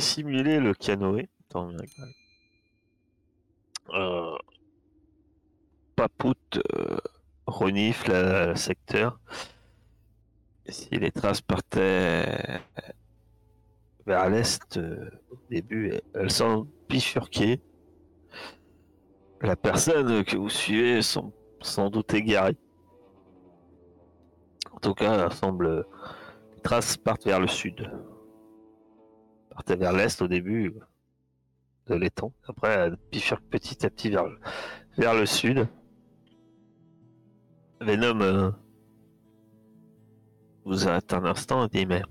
Dissimulez le canoë. Euh, Papout euh, renifle le, secteur. Si les traces partaient vers l'est euh, au début, elles sont bifurquées. La personne que vous suivez semble sans doute égarée. En tout cas, elle semble les traces partent vers le sud. Vers l'est au début de l'étang. Après, elle bifurque petit à petit vers, le- vers le sud. Venom euh, vous arrête un instant et dit mais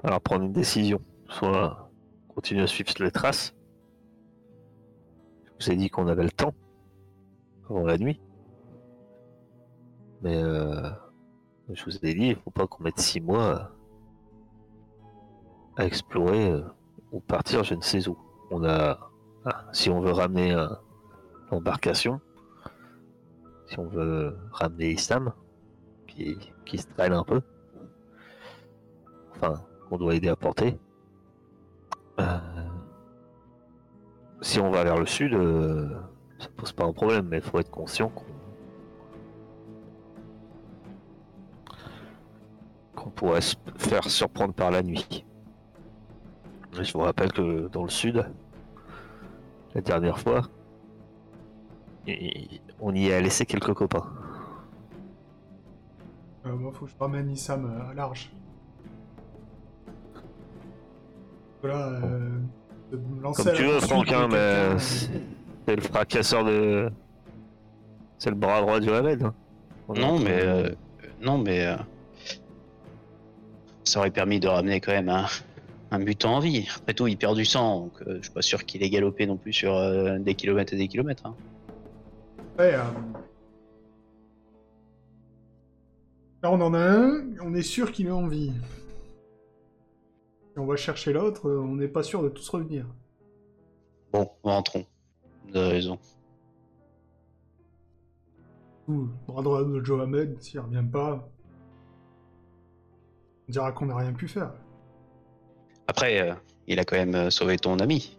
falloir prendre une décision. Soit continuer à suivre les traces. Je vous ai dit qu'on avait le temps avant la nuit. Mais euh, je vous ai dit, il faut pas qu'on mette six mois à, explorer euh, ou partir je ne sais où. On a, ah, si on veut ramener euh, l'embarcation, si on veut ramener Issam, qui, qui se traîne un peu, enfin, qu'on doit aider à porter. euh, si on va vers le sud, ça pose pas un problème, mais il faut être conscient qu'on pourrait se faire surprendre par la nuit. Je vous rappelle que dans le sud, la dernière fois, on y a laissé quelques copains. Euh, moi, faut que je ramène Issam euh, à large. Voilà, euh, de me lancer Comme tu veux, hein, mais c'est euh, c'est le fracasseur de. C'est le bras droit du Hamed. hein. Est en Non, mais euh, non, mais euh, ça aurait permis de ramener quand même un, un mutant en vie. Après tout, il perd du sang, donc euh, je suis pas sûr qu'il ait galopé non plus sur euh, des kilomètres et des kilomètres. hein. Ouais, euh, Là, on en a un, on est sûr qu'il est en vie. On va chercher l'autre, euh, on n'est pas sûr de tous revenir. Bon, rentrons. Vous avez raison. Ouh, bras droit de Joe Ahmed, s'il revient pas, on dira qu'on n'a rien pu faire. Après, euh, il a quand même euh, sauvé ton ami.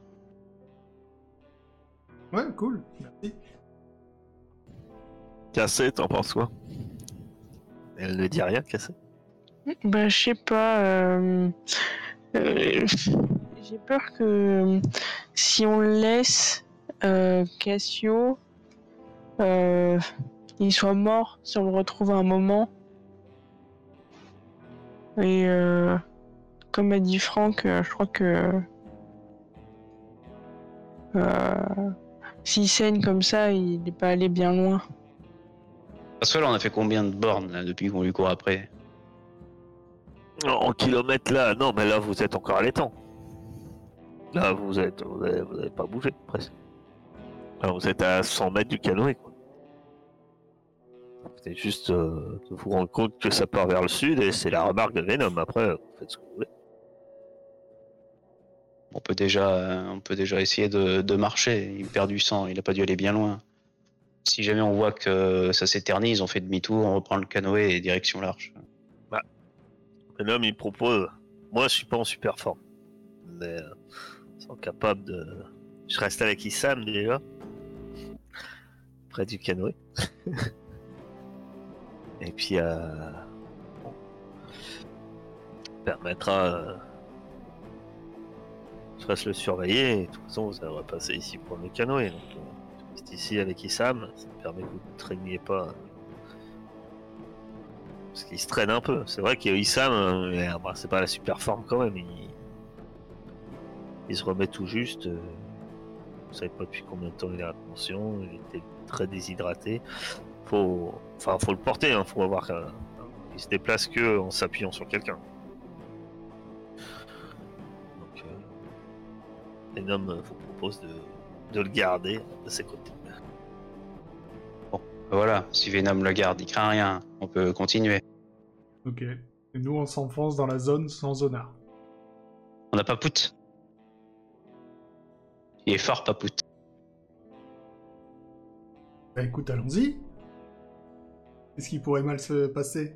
Ouais, cool, merci. Cassé, t'en penses quoi? Elle ne dit rien, Cassé? Bah, je sais pas. euh, euh, J'ai peur que si on laisse euh, Cassio, euh, il soit mort si on le retrouve à un moment. Et euh, comme a dit Franck, euh, je crois que euh, s'il saigne comme ça, il n'est pas allé bien loin. Parce que là, on a fait combien de bornes là, depuis qu'on lui court après? En kilomètres là, non, mais là vous êtes encore à l'étang. Là vous êtes, vous avez, vous avez pas bougé presque. Alors vous êtes à 100 mètres du canoë. quoi. C'est juste euh, de vous rendre compte que ça part vers le sud et c'est la remarque de Venom. Après, vous faites ce que vous voulez. On peut déjà, euh, on peut déjà essayer de, marcher. Il perd du sang, il a pas dû aller bien loin. Si jamais on voit que ça s'éternise, on fait demi-tour, on reprend le canoë et direction l'arche. Venom il propose. Moi je suis pas en super forme. Mais euh, sont capables de. Je reste avec Issam déjà. Près du canoë. Et puis euh, permettra. Euh, je reste le surveiller. De toute façon vous allez repasser ici pour le canoë. Donc euh, je reste ici avec Issam. Ça me permet que vous ne traîniez pas. Parce qu'il se traîne un peu. C'est vrai qu'il y a Issam, euh, euh, bah, c'est pas la super forme quand même. Il, se remet tout juste. euh, Vous savez pas depuis combien de temps il est à pension. Il était très déshydraté. Faut, enfin, faut le porter. Hein, faut avoir. euh, il se déplace que en s'appuyant sur quelqu'un. Venom vous propose de, de le garder de ses côtés. Voilà, si Venom le garde, il craint rien. On peut continuer. Ok. Et nous, on s'enfonce dans la zone sans zonard. On n'a pas Pout. Il est fort, Papout. Bah écoute, allons-y. Qu'est-ce qui pourrait mal se passer?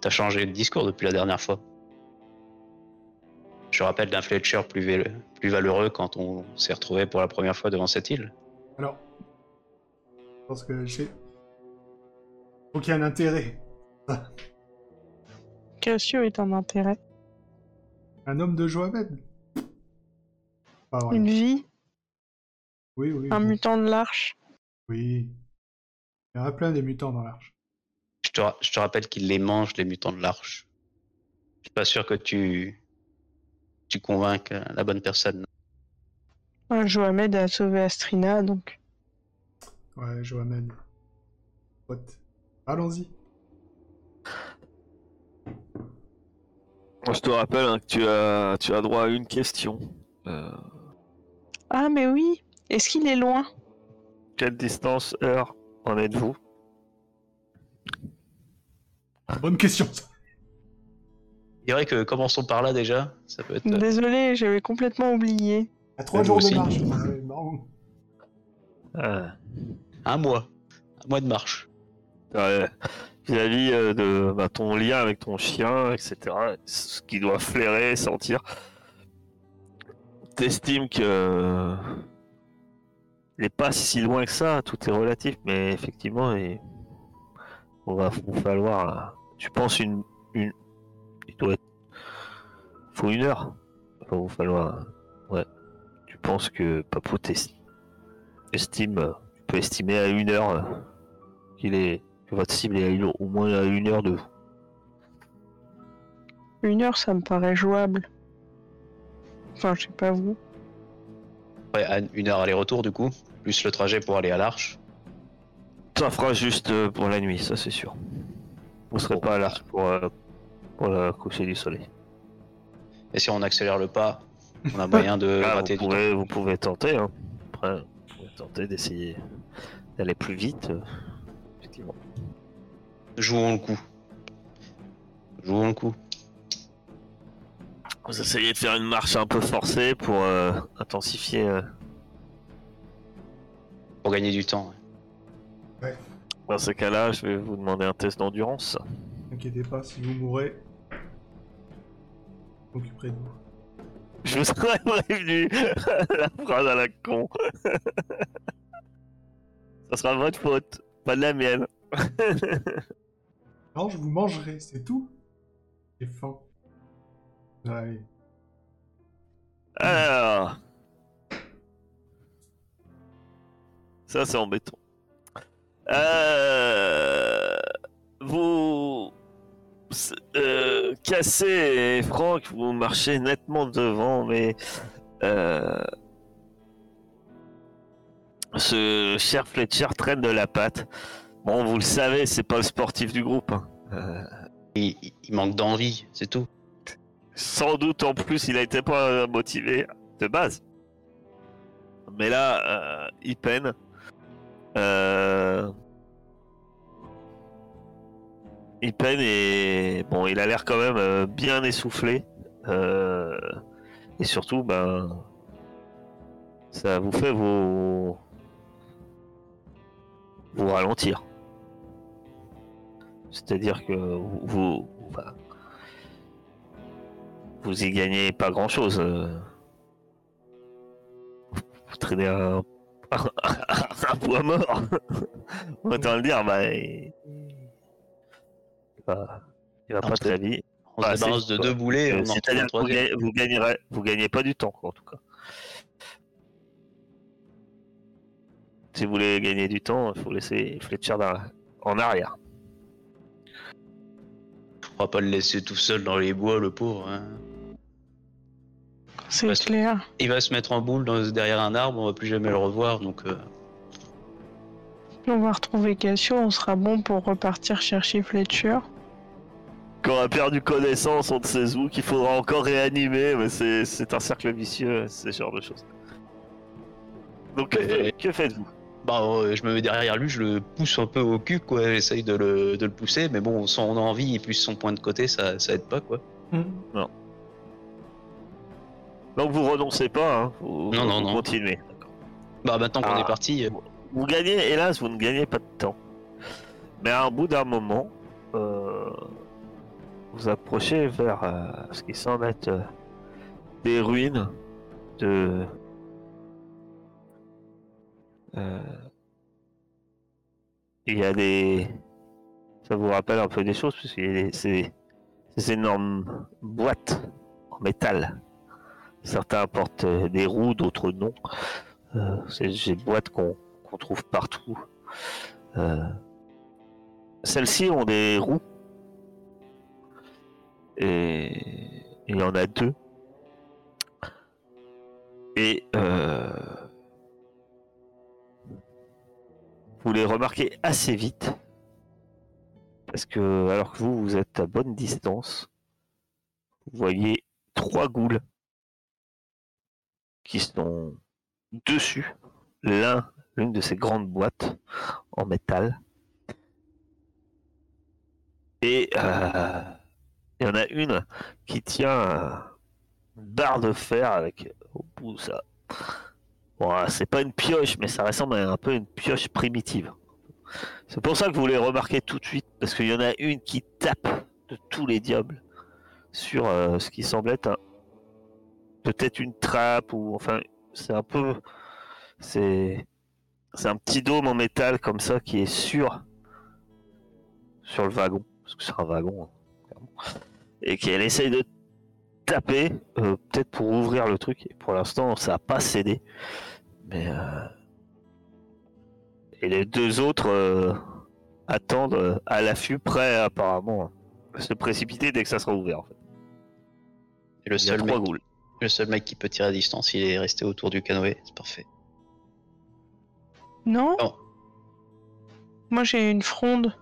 T'as changé de discours depuis la dernière fois. Je rappelle d'un Fletcher plus, plus valeureux quand on s'est retrouvé pour la première fois devant cette île? Alors, je pense que j'ai. Qu'il y ait un intérêt. Cassio est un intérêt. Un homme de. Pas vrai. Une vie, Oui, oui. un oui. mutant de l'arche. Oui. Il y en a plein des mutants dans l'arche. Je te, je te rappelle qu'ils les mangent, les mutants de l'arche. Je suis pas sûr que tu, tu convainques euh, la bonne personne. Joamed a sauvé Astrina, donc. Ouais, Joamed. Pote. Allons-y. Je te rappelle hein, que tu as, tu as droit à une question. Euh, Ah, mais oui Est-ce qu'il est loin? Quelle distance, heure en êtes-vous? Bonne question, dirais que commençons par là déjà. Ça peut être. euh, Désolé, j'avais complètement oublié. À trois jours de marche. Ah, Un mois. Un mois de marche. ouais. Vis-à-vis euh, de bah, ton lien avec ton chien, etc. Ce qui doit flairer, sentir. T'estimes que. Il n'est pas si loin que ça, tout est relatif, mais effectivement, il on va vous falloir. euh, Tu penses une. une... Il doit être. faut une heure. Il va vous falloir. Ouais. Tu penses que Papou estime. euh, Tu peux estimer à une heure euh, qu'il est. que votre cible est à une- au moins à une heure de vous. Une heure, ça me paraît jouable. Enfin, je sais pas vous. Ouais, une heure aller-retour du coup. Plus le trajet pour aller à l'arche. Ça fera juste euh, pour la nuit, ça c'est sûr. Vous serez Bon. pas à l'arche pour, euh, pour le coucher du soleil. Et si on accélère le pas, on a moyen de Ah, rater vous, du temps. pouvez, vous pouvez tenter. Hein. Après, vous pouvez tenter d'essayer d'aller plus vite. euh, effectivement. Jouons le coup. Jouons le coup. Vous essayez de faire une marche un peu forcée pour euh, intensifier. euh, Pour gagner du temps. ouais. Dans ces cas-là, je vais vous demander un test d'endurance. N'inquiétez pas, si vous mourrez, m'occuperai de vous. Je vous aurais prévenu la phrase à la con. Ça sera votre faute, pas de la mienne. Non, je vous mangerai, c'est tout. J'ai faim. Ouais. Alors. Ça, c'est embêtant. Euh... Vous. Euh... Cassé et Franck, vous marchez nettement devant, mais. Euh... Ce cher Fletcher traîne de la patte. Bon, vous le savez, c'est pas le sportif du groupe. hein. Euh, Il, manque d'envie, c'est tout. Sans doute en plus, il a été pas motivé de base. Mais là, il peine. Euh, Il peine et bon, il a l'air quand même euh, bien essoufflé. Euh, Et surtout, ben, ça vous fait vous ralentir. C'est-à-dire que vous, vous, vous y gagnez pas grand chose. Vous traînez un, un poids mort. Autant le dire, bah. Il, il va, il va Non, pas très vite. On Bah, se c'est- de deux boulets, Euh, C'est-à-dire que vous, gagnez, vous, gagnerez- vous gagnez pas du temps, quoi, en tout cas. Si vous voulez gagner du temps, il faut laisser Fletcher dans- en arrière. On va pas le laisser tout seul dans les bois, le pauvre. hein. C'est clair. Il va se mettre en boule dans- derrière un arbre, on va plus jamais le revoir, donc euh, on va retrouver Cassio, on sera bon pour repartir chercher Fletcher. Quand on a perdu connaissance, on ne sait où, qu'il faudra encore réanimer, mais c'est c'est un cercle vicieux, ce genre de choses. Donc, que, faites-vous? Bah, euh, je me mets derrière lui, je le pousse un peu au cul, quoi. J'essaye de le, de le pousser, mais bon, son envie et plus son point de côté, ça, ça aide pas, quoi. Donc, vous renoncez pas, hein vous, Non, non, vous non. continuez. Bah, maintenant qu'on Ah. est parti, euh, Vous gagnez, hélas, vous ne gagnez pas de temps. Mais à un bout d'un moment, euh, vous vers euh, ce qui semble être euh, des ruines de. Euh, Il y a des. Ça vous rappelle un peu des choses, puisqu'il y des- énormes boîtes en métal. Certains portent des roues, d'autres non. C'est des boîtes qu'on trouve partout. Celles-ci ont des roues. Et il y en a deux. Et euh, vous les remarquez assez vite. Parce que alors que vous, vous êtes à bonne distance, vous voyez trois goules qui sont dessus l'un l'une de ces grandes boîtes en métal. Et euh, il y en a une qui tient une barre de fer avec au bout ça. Bon, c'est pas une pioche, mais ça ressemble à un peu une pioche primitive. C'est pour ça que vous les remarquez tout de suite, parce qu'il y en a une qui tape de tous les diables sur euh, ce qui semble être un- peut-être une trappe ou enfin c'est un peu c'est c'est un petit dôme en métal comme ça qui est sur sur le wagon parce que c'est un wagon hein. Et qu'elle essaye de taper euh, peut-être pour ouvrir le truc et pour l'instant ça a pas cédé mais euh, et les deux autres euh, attendent à l'affût prêts apparemment à se précipiter dès que ça sera ouvert en fait. Et seul, mec, le seul mec qui peut tirer à distance, il est resté autour du canoë. C'est parfait. Non Non. Moi j'ai une fronde.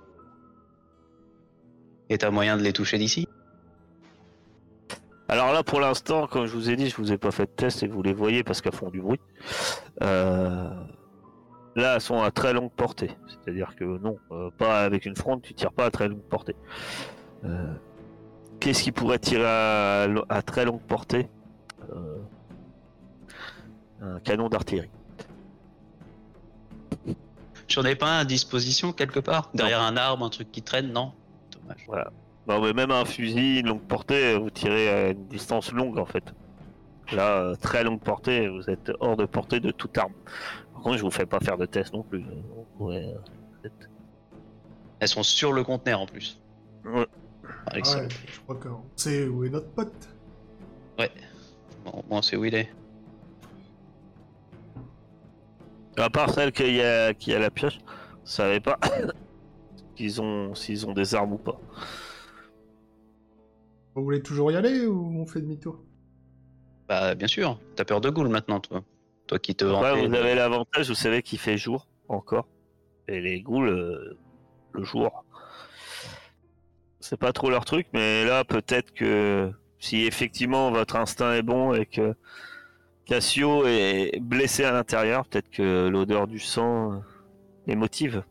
Et t'as moyen de les toucher d'ici? Alors là, pour l'instant, comme je vous ai dit, je vous ai pas fait de test et vous les voyez parce qu'elles font du bruit. Euh, Là, elles sont à très longue portée. C'est-à-dire que non, euh, pas avec une fronde, tu tires pas à très longue portée. Euh, Qu'est-ce qui pourrait tirer à, très longue portée? Un canon d'artillerie. J'en ai pas un à disposition quelque part? Derrière un arbre, un truc qui traîne? Non Dommage. Non, mais même un fusil longue portée, vous tirez à une distance longue en fait. Là, euh, très longue portée, vous êtes hors de portée de toute arme. Par contre, je vous fais pas faire de test non plus. Ouais, euh, Elles sont sur le conteneur en plus. Ouais. Ouais, je crois qu'on sait où est notre pote. Bon, moi, c'est où il est. À part celle qui a, qui a la pioche, vous savez pas qu'ils ont s'ils ont des armes ou pas. Vous voulez toujours y aller ou on fait demi-tour? Bah, bien sûr. T'as peur de Ghoul maintenant, toi. Toi qui te Ouais, vous avez l'avantage, vous savez qu'il fait jour encore. Et les ghouls, euh, le jour, c'est pas trop leur truc, mais là, peut-être que si effectivement votre instinct est bon et que Cassio est blessé à l'intérieur, peut-être que l'odeur du sang euh, les motive.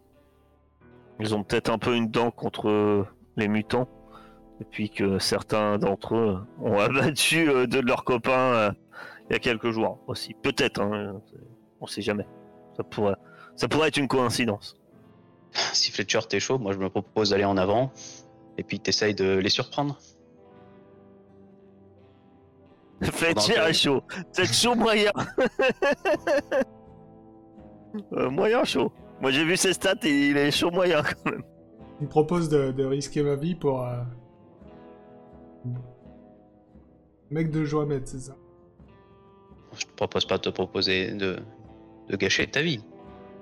Ils ont peut-être un peu une dent contre les mutants. Et puis que certains d'entre eux ont abattu euh, deux de leurs copains euh, il y a quelques jours aussi. Peut-être, hein, on sait jamais. Ça pourrait, ça pourrait être une coïncidence. Si Fletcher t'es chaud, moi je me propose d'aller en avant. Et puis t'essayes de les surprendre. Fletcher est chaud. C'est chaud moyen. Euh, moyen chaud. Moi j'ai vu ses stats et il est chaud moyen quand même. Il me propose de, de risquer ma vie pour. euh, Mec de Joamet, c'est ça Je te propose pas de te proposer de, de gâcher ta vie.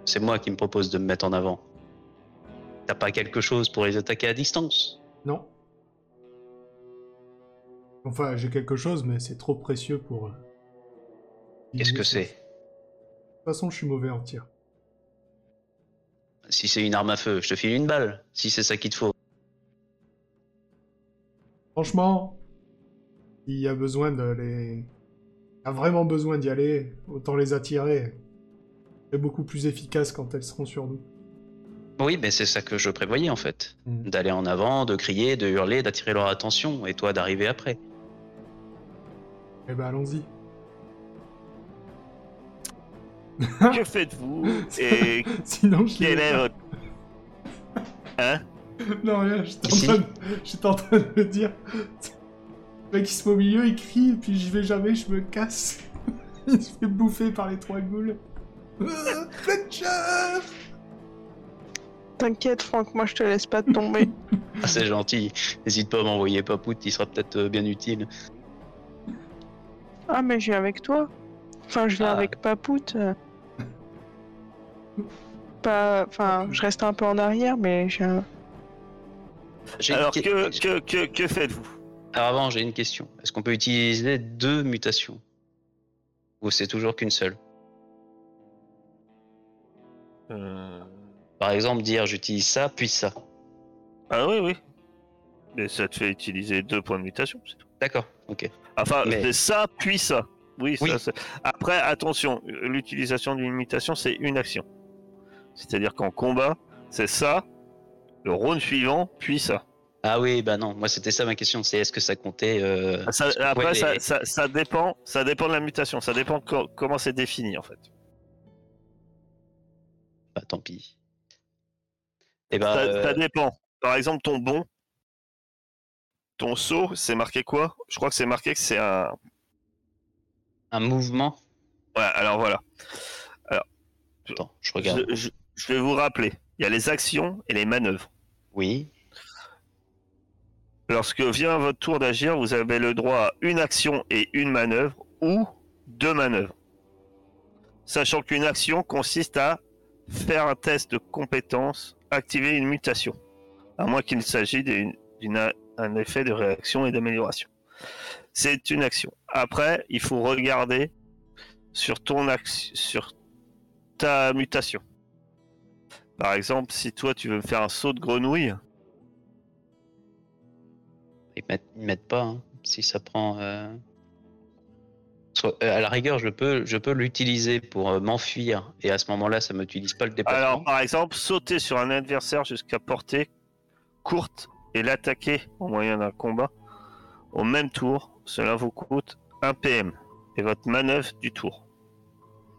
C'est moi qui me propose de me mettre en avant. T'as pas quelque chose pour les attaquer à distance? Non. Enfin, j'ai quelque chose, mais c'est trop précieux pour. euh, Qu'est-ce que c'est? De toute façon, je suis mauvais en tir. Si c'est une arme à feu, je te file une balle. Si c'est ça qu'il te faut. Franchement, il y a besoin de les. Il y a vraiment besoin d'y aller, autant les attirer. C'est beaucoup plus efficace quand elles seront sur nous. Oui, mais c'est ça que je prévoyais en fait. Mm. D'aller en avant, de crier, de hurler, d'attirer leur attention, et toi d'arriver après. Eh ben, allons-y. que faites-vous Et Sinon, je quel est votre... Hein? Non, rien, j'étais en, Si. train de... en train de me dire. Le mec, il se met au milieu, il crie, et puis je vais jamais, je me casse. il se fait bouffer par les trois ghouls. Fletcher T'inquiète, Franck, moi je te laisse pas tomber. Ah, c'est gentil. N'hésite pas à m'envoyer Papout, il sera peut-être euh, bien utile. ah, mais je viens avec toi. Enfin, je viens Ah. avec Papout. euh. Pas. Enfin, je reste un peu en arrière, mais j'ai un. Alors que- que, que, que, que faites-vous? Alors avant, j'ai une question. Est-ce qu'on peut utiliser deux mutations? Ou c'est toujours qu'une seule? Euh, Par exemple, dire j'utilise ça, puis ça. Ah oui, oui. Mais ça te fait utiliser deux points de mutation, c'est tout. D'accord, ok. Enfin, Mais- ça, puis ça. Oui, Oui. ça, c'est- Après, attention, l'utilisation d'une mutation, c'est une action. C'est-à-dire qu'en combat, c'est ça, le round suivant, puis ça. Ah oui, bah non, moi c'était ça ma question, c'est est-ce que ça comptait euh, Ça- que, après, ça, ça- ça dépend, ça dépend de la mutation, ça dépend co- comment c'est défini en fait. Bah tant pis. Et bah, ça, euh, ça dépend. Par exemple, ton bon, ton saut, c'est marqué quoi? Je crois que c'est marqué que c'est un. un mouvement. Ouais, alors voilà. Attends, je regarde. Je, je- je vais vous rappeler. Il y a les actions et les manœuvres. Oui, Lorsque vient votre tour d'agir, vous avez le droit à une action et une manœuvre ou deux manœuvres. Sachant qu'une action consiste à faire un test de compétence, activer une mutation, à moins qu'il s'agisse d'un effet de réaction et d'amélioration. C'est une action. Après, il faut regarder sur ton action, sur ta mutation. Par exemple, si toi tu veux me faire un saut de grenouille, ils mettent, ils mettent pas. hein, si ça prend. euh, soit- euh, à la rigueur, je peux, je peux l'utiliser pour euh, m'enfuir et à ce moment-là, ça m'utilise pas le déplacement. Alors, par exemple, sauter sur un adversaire jusqu'à portée courte et l'attaquer au moyen d'un combat au même tour, cela vous coûte 1 PM et votre manœuvre du tour.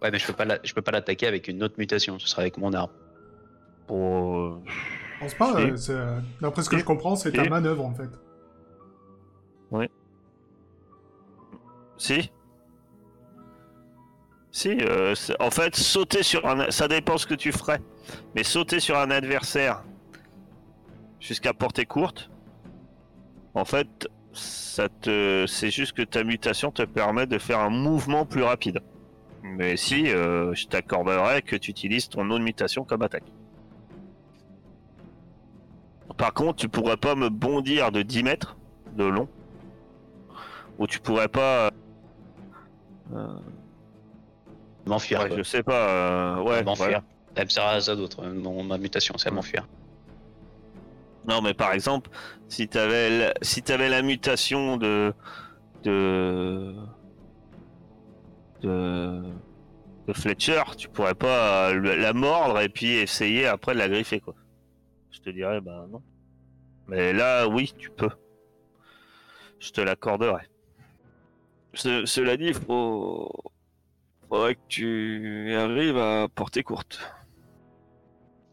Ouais, mais je peux pas, la- je peux pas l'attaquer avec une autre mutation. Ce sera avec mon arme. Pour... Je pense pas, euh, d'après ce que je comprends, c'est ta Si. manœuvre en fait. Si Si, euh, en fait, sauter sur un... Ça dépend ce que tu ferais. Mais sauter sur un adversaire jusqu'à portée courte, en fait, ça te... c'est juste que ta mutation te permet de faire un mouvement plus rapide. Mais si, euh, je t'accorderais que tu utilises ton autre mutation comme attaque. Par contre, tu pourrais pas me bondir de 10 mètres de long. Ou tu pourrais pas... euh, M'enfuir. Ouais, quoi. je sais pas. euh, ouais, m'enfuir. voilà. Elle me sert à ça d'autre. euh, mon- ma mutation, c'est à m'enfuir. Non, mais par exemple, si t'avais la, si t'avais la mutation de de de, de Fletcher, tu pourrais pas euh, la mordre et puis essayer après de la griffer quoi. Te dirais bah non. Mais là, oui, tu peux. Je te l'accorderai. Ce- cela dit, faut faudrait que tu arrives à portée courte.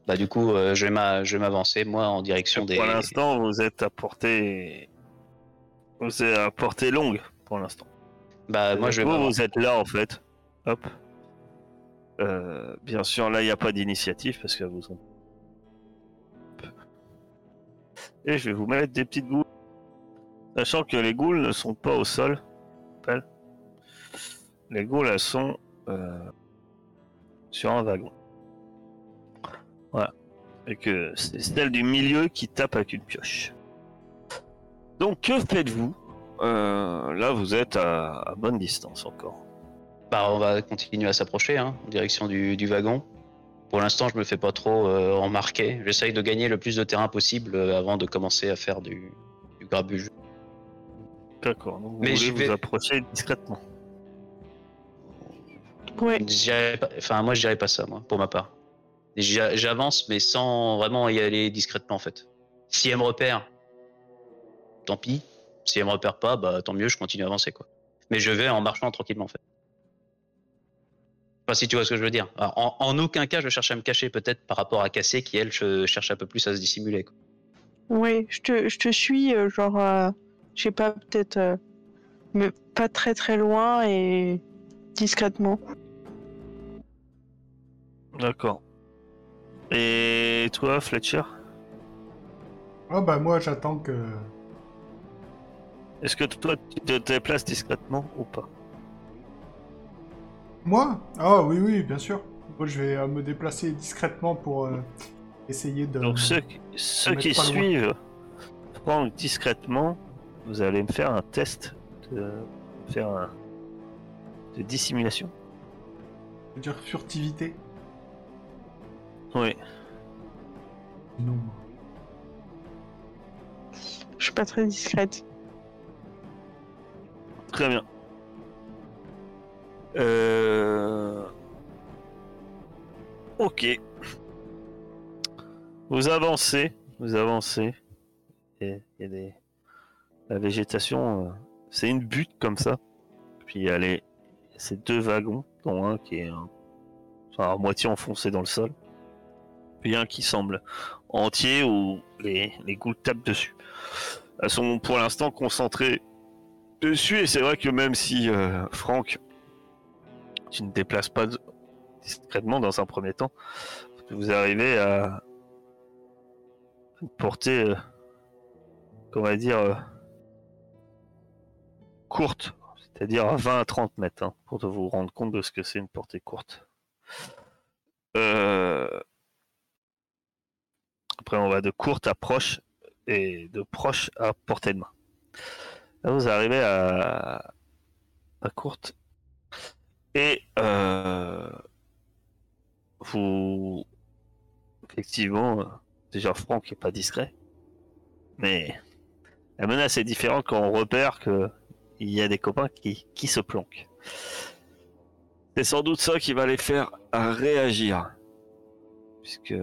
Bah du coup, euh, je vais m'a- je vais m'avancer moi en direction des. Pour l'instant, vous êtes à portée. Vous êtes à portée longue pour l'instant. Bah moi je vais vous êtes là en fait. Hop. Euh, bien sûr, là, il n'y a pas d'initiative parce que vous. Et je vais vous mettre des petites goules. Sachant que les goules ne sont pas au sol. Les goules, elles sont euh, sur un wagon. Voilà. Et que c'est celle du milieu qui tape avec une pioche. Donc, que faites-vous? Euh, Là, vous êtes à, bonne distance encore. Bah on va continuer à s'approcher hein, en direction du, du wagon. Pour l'instant, je me fais pas trop euh, remarquer. J'essaye de gagner le plus de terrain possible euh, avant de commencer à faire du, du grabuge. D'accord. Vous Mais voulez vous vais- approcher discrètement. Ouais. Pas- Enfin, moi, je dirais pas ça, moi, pour ma part. J'a- J'avance, mais sans vraiment y aller discrètement, en fait. Si elle me repère, tant pis. Si elle me repère pas, bah tant mieux, je continue à avancer, quoi. Mais je vais en marchant tranquillement, en fait. Enfin, si tu vois ce que je veux dire. Alors, En, en aucun cas, je cherche à me cacher, peut-être par rapport à Cassé, qui, elle, je- cherche un peu plus à se dissimuler, quoi. Oui, je te, je te suis, euh, genre, euh, je sais pas, peut-être, euh, mais pas très très loin et discrètement. D'accord. Et toi, Fletcher? Ah bah moi j'attends que... Est-ce que toi, tu te déplaces discrètement ou pas? Moi Ah oui, oui, bien sûr. Moi je vais euh, me déplacer discrètement pour euh, essayer de... Donc ceux, qui- ceux qui suivent Franck discrètement, vous allez me faire un test de faire un de dissimulation. je veux dire furtivité. Oui. Non. Je suis pas très discrète. Très bien. Euh... Ok. Vous avancez, vous avancez. Et. La végétation, euh, c'est une butte comme ça. Puis a les... ces deux wagons, dont un qui est un- à moitié enfoncé dans le sol. Puis un qui semble entier où les, goules tapent dessus. Elles sont pour l'instant concentrées dessus et c'est vrai que même si euh, Franck tu ne déplaces pas discrètement dans un premier temps vous arrivez à une portée euh, comment va dire euh, courte c'est-à-dire à 20 à 30 mètres hein, pour vous rendre compte de ce que c'est une portée courte Euh, après on va de courte à proche et de proche à portée de main Là, vous arrivez à, à courte. Et euh, vous. Effectivement, euh, déjà Franck est pas discret. Mais la menace est différente quand on repère que il y a des copains qui, qui se planquent. C'est sans doute ça qui va les faire réagir. Puisque.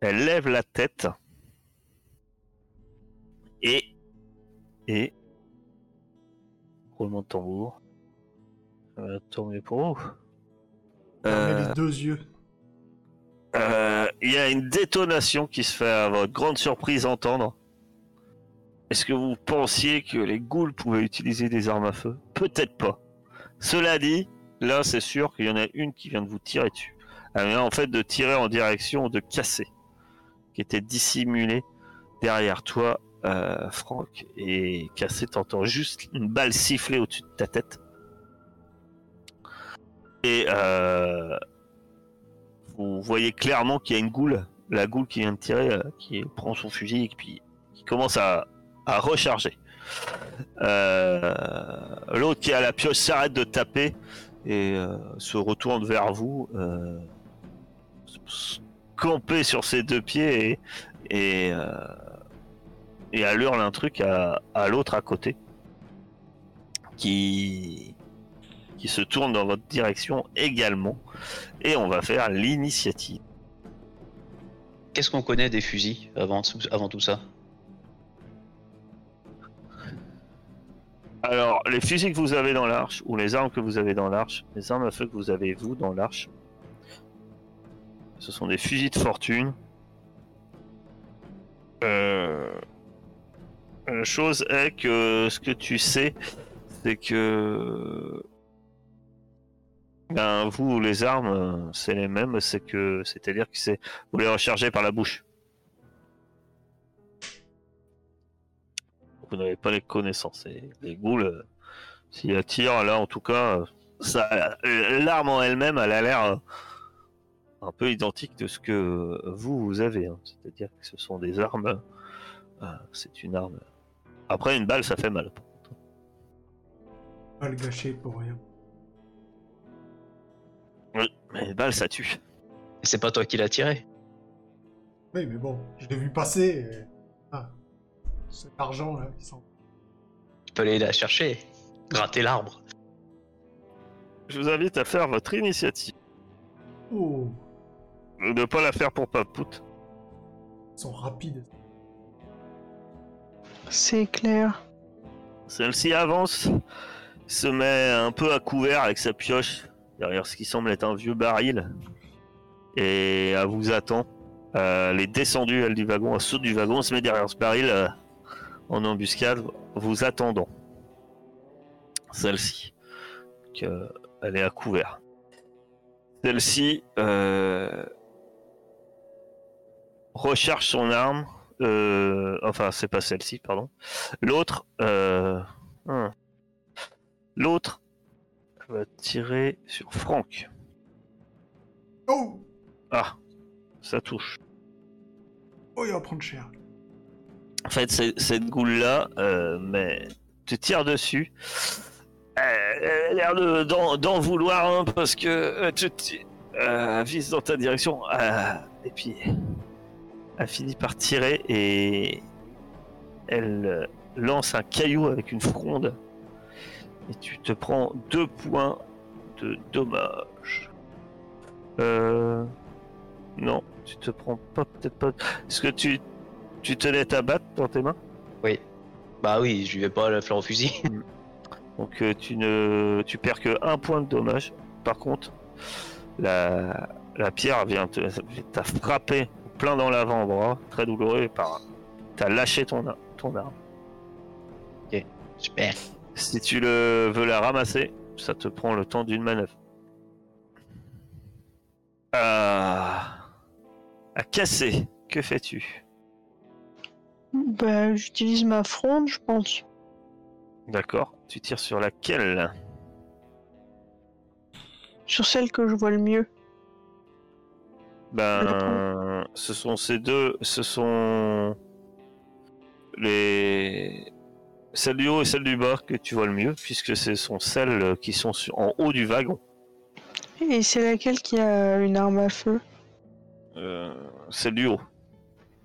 Elle lève la tête. Et et. Roulement de tambour. Euh, tant mieux pour vous. Euh, les deux yeux. euh, Il y a une détonation qui se fait à votre grande surprise entendre. Est-ce que vous pensiez que les ghouls pouvaient utiliser des armes à feu? Peut-être pas. Cela dit, là c'est sûr qu'il y en a une qui vient de vous tirer dessus. Elle vient en fait de tirer en direction de Cassé, qui était dissimulé derrière toi, euh, Franck. Et Cassé t'entend juste une balle siffler au-dessus de ta tête. Et euh, vous voyez clairement qu'il y a une goule, la goule qui vient de tirer, euh, qui prend son fusil et puis qui commence à, recharger. Euh, L'autre qui a la pioche s'arrête de taper et se retourne vers vous, campé sur ses deux pieds et, et, un truc à, à l'autre à côté qui, qui se tourne dans votre direction également et on va faire l'initiative. Qu'est-ce qu'on connaît des fusils avant, avant tout ça Alors, les fusils que vous avez dans l'arche, ou les armes que vous avez dans l'arche, les armes à feu que vous avez vous dans l'arche, ce sont des fusils de fortune. Euh... La chose est que ce que tu sais, c'est que ben vous les armes, c'est les mêmes, c'est que c'est-à-dire que vous les rechargez par la bouche. Vous n'avez pas les connaissances. Les ghouls, euh, s'ils la tirent, là en tout cas, ça, l'arme en elle-même, elle a l'air un peu identique de ce que vous, vous avez. hein. C'est-à-dire que ce sont des armes. euh, c'est une arme. Après, une balle, ça fait mal. Pas le gâcher pour rien. Oui, mais une balle, ça tue. Et C'est pas toi qui l'as tiré Oui, mais bon, je l'ai vu passer. et- Ah. Cet argent là, il s'en. Tu peux aller la chercher, gratter l'arbre. Je vous invite à faire votre initiative. Oh, Ne pas la faire pour Papout. ils sont rapides. C'est clair. Celle-ci avance, se met un peu à couvert avec sa pioche derrière ce qui semble être un vieux baril et elle vous attend. Euh, elle est descendue, elle, du wagon, elle saute du wagon, elle se met derrière ce baril euh, en embuscade, vous attendant. Celle-ci. Elle est à couvert. Celle-ci euh, recharge son arme. euh, enfin, c'est pas celle-ci, pardon. L'autre. euh, hum. L'autre va tirer sur Franck. Oh Ah, ça touche. Oh, il va prendre cher. En fait, cette goule-là, euh, mais tu tires dessus. Euh, Elle a l'air de- d'en vouloir parce que euh, tu euh, vise dans ta direction. euh, et puis, elle finit par tirer et elle lance un caillou avec une fronde. Et tu te prends deux points de dommage. Euh... Non, tu te prends pas, peut-être pas. Est-ce que tu, tu tenais ta batte dans tes mains? Oui. Bah oui, je lui vais pas la fleur au fusil. Donc euh, tu ne tu perds que un point de dommage. Par contre, la, la pierre vient te t'a frappé plein dans l'avant-bras, très douloureux, par t'as lâché ton, ton arme. Super. Si tu le veux la ramasser, ça te prend le temps d'une manœuvre. À, à casser, que fais-tu? Bah, j'utilise ma fronde, je pense. D'accord. Tu tires sur laquelle? Sur celle que je vois le mieux. Ben, ce sont ces deux, ce sont les celle du haut et celle du bas que tu vois le mieux, puisque ce sont celles qui sont sur- en haut du wagon. Et c'est laquelle qui a une arme à feu? Euh, celle du haut.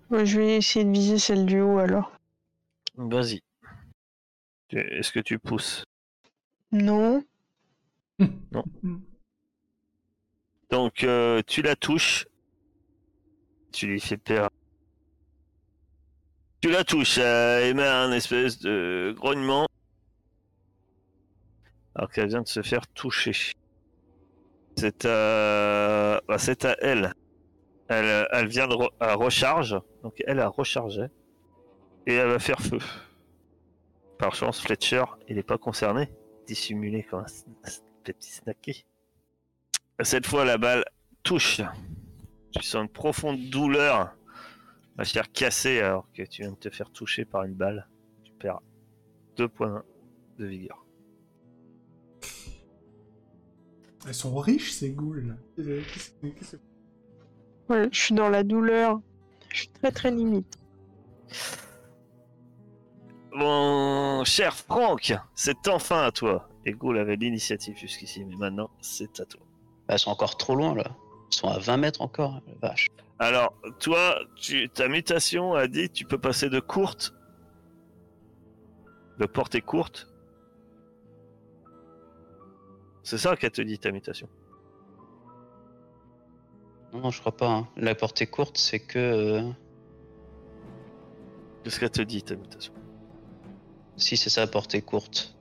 Ouais, Je vais essayer de viser celle du haut alors. Vas-y. Est-ce que tu pousses? Non. Donc euh, tu la touches. Tu lui fais peur. Tu la touches, elle émet un espèce de grognement. Alors qu'elle vient de se faire toucher. C'est à... bah, c'est à elle. elle. Elle vient de re- recharge. Donc elle a rechargé. Et elle va faire feu. Par chance, Fletcher, il n'est pas concerné. Dissimulé comme un petit snacky. Cette fois, la balle touche. Tu sens une profonde douleur. La chair cassée alors que tu viens de te faire toucher par une balle. Tu perds deux points de vigueur. Elles sont riches, ces Ouais, je suis dans la douleur. Je suis très très limite. Mon cher Franck, c'est enfin à toi. Et Ghoul avait l'initiative jusqu'ici, mais maintenant c'est à toi. Bah, elles sont encore trop loin là. Elles sont à 20 mètres encore, la vache. Alors, toi, tu, ta mutation a dit tu peux passer de courte, de portée courte. C'est ça qu'elle te dit ta mutation. Non, non, je crois pas. hein. La portée courte, c'est que. euh, Qu'est-ce qu'elle te dit ta mutation Si c'est ça, portée courte.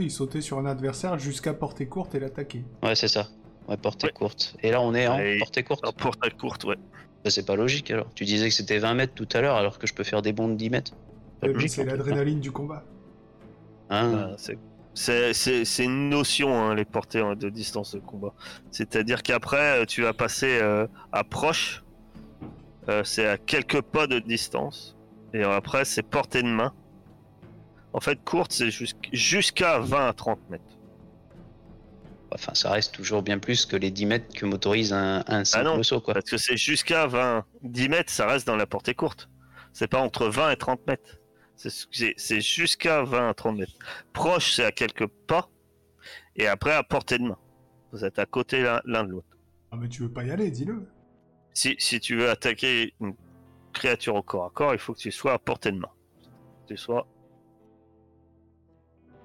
Il sautait sur un adversaire jusqu'à portée courte et l'attaquer. Ouais, c'est ça. Ouais, portée Ouais. courte. Et là, on est en portée courte. Portée courte, ouais. Bah, c'est pas logique alors. Tu disais que c'était 20 mètres tout à l'heure alors que je peux faire des bonds de 10 mètres. Logique, C'est l'adrénaline du combat. Hein c'est- c'est c'est- c'est une notion, hein, les portées hein, de distance de combat. C'est-à-dire qu'après, euh, tu vas passer euh, à proche. Euh, c'est à quelques pas de distance. Et après, c'est portée de main. En fait, courte, c'est jusqu'- jusqu'à 20 à 30 mètres. Enfin, ça reste toujours bien plus que les 10 mètres que m'autorise un, un simple non. saut, quoi. Parce que c'est jusqu'à 20. 10 mètres, ça reste dans la portée courte. C'est pas entre 20 et 30 mètres. C'est- jusqu'à 20 à 30 mètres. Proche, c'est à quelques pas. Et après, à portée de main. Vous êtes à côté l'un l'un de l'autre. Ah, mais tu veux pas y aller, dis-le. Si, si tu veux attaquer une créature au corps à corps, il faut que tu sois à portée de main. Que Tu sois.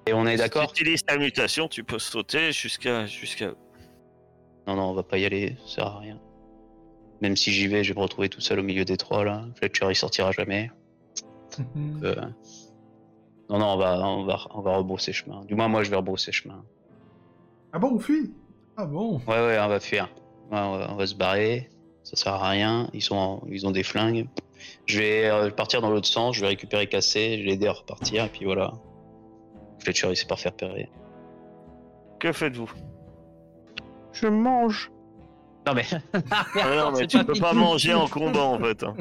Et on est Si d'accord tu utilises ta mutation, tu peux sauter jusqu'à jusqu'à. Non, non, on va pas y aller, ça sert à rien. Même si j'y vais, je vais me retrouver tout seul au milieu des trois là. Fletcher il sortira jamais. Euh, Non, non, on va, on va, on va rebrousser chemin. Du moins, moi, je vais rebrousser chemin. Ah bon, on fuit? Ah bon? Ouais, ouais, on va fuir. Ouais, on, va, on va se barrer. Ça sert à rien. Ils, sont en- ils ont des flingues. Je vais euh, partir dans l'autre sens. Je vais récupérer Cassé. Je vais l'aider à repartir. Et puis voilà. Fletcher, il s'est pas faire repérer. Que faites-vous? Je mange. Non, mais. Ah Non, mais tu peux pas manger en combat en fait. hein.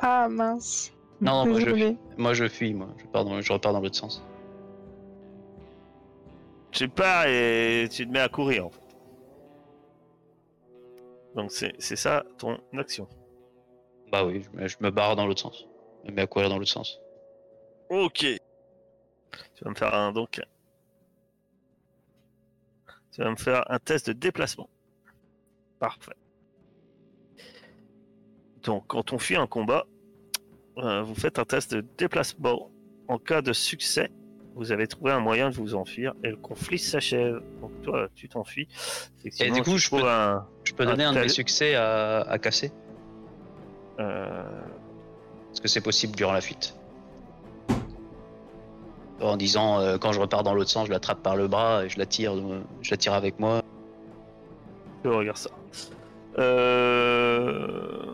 Ah mince. Non, non, moi je, Désolée. moi je fuis. Moi. Je, pars dans- je repars dans l'autre sens. Tu pars et tu te mets à courir en fait. Donc c'est c'est ça ton action. Bah oui, je me, je me barre dans l'autre sens. Je me mets à courir dans l'autre sens. Ok. Tu vas me faire un donc. Tu vas me faire un test de déplacement. Parfait. Donc quand on fuit un combat, euh, vous faites un test de déplacement. En cas de succès, vous avez trouvé un moyen de vous enfuir et le conflit s'achève. Donc toi, tu t'enfuis. Et du coup, je peux- un, Je peux donner un de mes succès à, à Cassé. euh, Est-ce que c'est possible durant la fuite En disant, euh, quand je repars dans l'autre sens, je l'attrape par le bras et je la tire, euh, je la tire avec moi. Je regarde ça. Euh...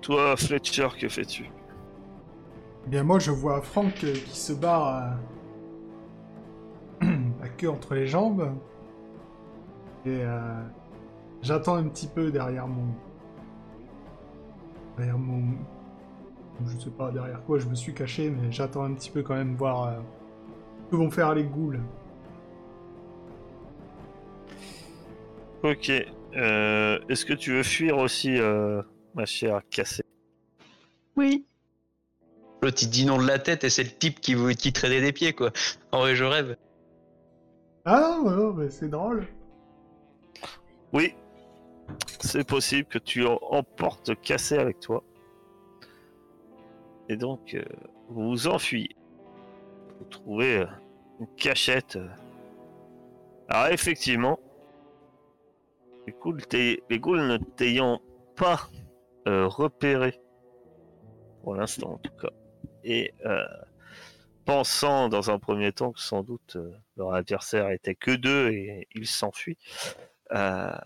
Toi, Fletcher, que fais-tu? Eh bien, moi, je vois Franck qui se barre euh, la queue entre les jambes. Et euh, j'attends un petit peu derrière mon. Derrière mon. Je sais pas derrière quoi je me suis caché, mais j'attends un petit peu quand même voir euh, ce que vont faire les ghouls. Ok. Euh, Est-ce que tu veux fuir aussi, euh, ma chère Cassé? Oui. L'autre, il dit non de la tête et c'est le type qui, vous- qui traînait des pieds, quoi. En vrai, je rêve. Ah non, non, mais c'est drôle. Oui. C'est possible que tu emportes Cassé avec toi. Et donc, euh, vous vous enfuyez. Vous trouvez euh, une cachette. euh. Alors, effectivement, les ghouls, les ghouls ne t'ayant pas repéré, pour l'instant en tout cas, et pensant dans un premier temps que sans doute leur adversaire était que deux et ils s'enfuient, il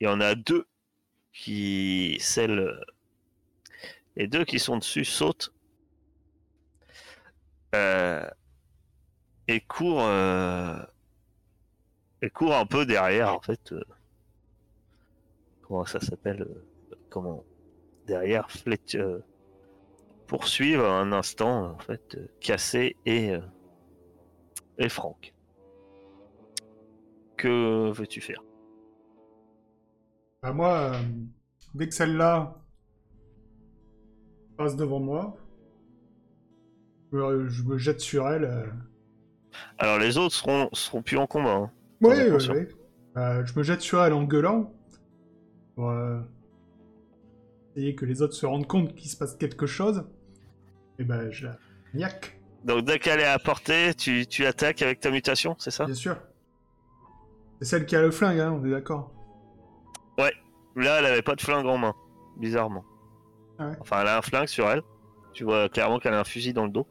y en a deux qui, celles, les deux qui sont dessus sautent euh, et courent, euh, et courent un peu derrière en fait. euh, comment ça s'appelle Comment derrière Fletch euh, poursuivre un instant en fait Cassé et et Franck. Que veux-tu faire? Bah moi, dès que celle-là passe devant moi, je, je me jette sur elle. euh. Alors les autres seront seront plus en combat. hein. Oui, Ouais, oui, conscient. oui. Euh, je me jette sur elle en gueulant. Pour euh, essayer que les autres se rendent compte qu'il se passe quelque chose. Et ben, je la niaque, Donc dès qu'elle est à portée, tu, tu attaques avec ta mutation, c'est ça? Bien sûr. C'est celle qui a le flingue, hein, on est d'accord. Là, elle avait pas de flingue en main, bizarrement. Ouais. Enfin, elle a un flingue sur elle. Tu vois clairement qu'elle a un fusil dans le dos,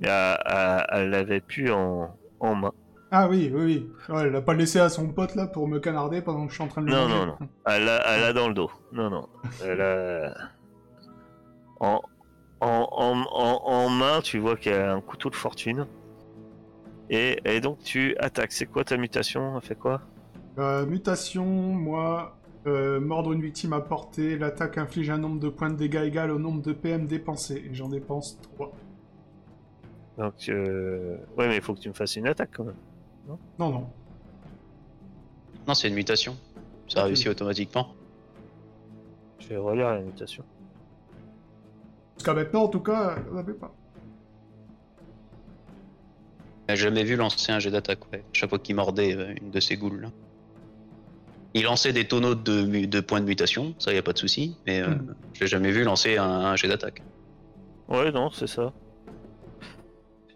mais elle, l'avait plus en, en main. Ah oui, oui, oui. Ouais, elle l'a pas laissé à son pote là pour me canarder pendant que je suis en train de le Non, manger. non, Elle l'a elle l'a dans le dos. Non, non. Elle a... en, en, en, en, en main, tu vois qu'elle a un couteau de fortune. Et, et donc tu attaques. C'est quoi ta mutation? Elle fait quoi? Euh, mutation, moi, euh, mordre une victime à portée, l'attaque inflige un nombre de points de dégâts égal au nombre de PM dépensés, et j'en dépense 3. Donc, euh... ouais, mais il faut que tu me fasses une attaque quand même. Non, non. Non, c'est une mutation. Ça Ok. réussit automatiquement. Je vais relire la mutation. Jusqu'à maintenant, en tout cas, ça n'avait pas. J'ai jamais vu lancer un jet d'attaque, ouais. Chaque fois qu'il mordait euh, une de ces ghouls là. Il lançait des tonneaux de, points de mutation, ça y a pas de souci, mais euh, Mhm. je l'ai jamais vu lancer un, un jet d'attaque. Ouais, non, c'est ça.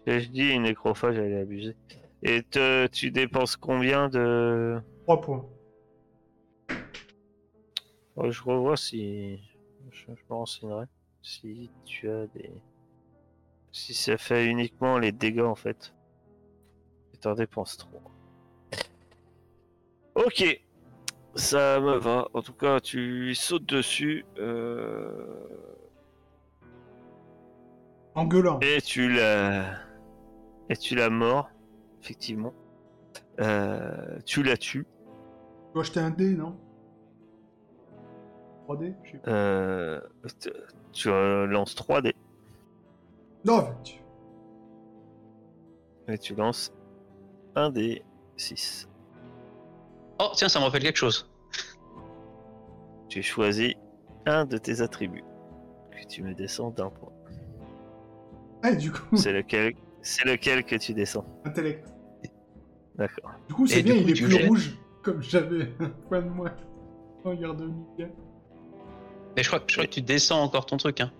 Et je dis une nécrophage, elle est abusée. Et te- tu dépenses combien de. 3 points. Ouais, je revois si. Je, je me renseignerai. Si tu as des. Si ça fait uniquement les dégâts en fait. T'en dépenses 3. Ok. Ça me va. En tout cas, tu sautes dessus. euh, En gueulant. Et tu la. Et tu la mords. Effectivement. Euh, tu la tues. Tu dois acheter un dé, non? 3D Je sais pas. Euh, tu euh, lances 3 dés. Non, mais tu- Et tu lances un des 6. Oh, tiens, ça me rappelle quelque chose. Tu choisis un de tes attributs. Que tu me descends d'un point. Ah, du coup, C'est lequel C'est lequel que tu descends? intellect. D'accord. Du coup, c'est Et bien, coup, il est tu plus rouge, comme j'avais un point de moins. Regarde, nickel. Mais je crois, je crois que tu descends encore ton truc. Hein.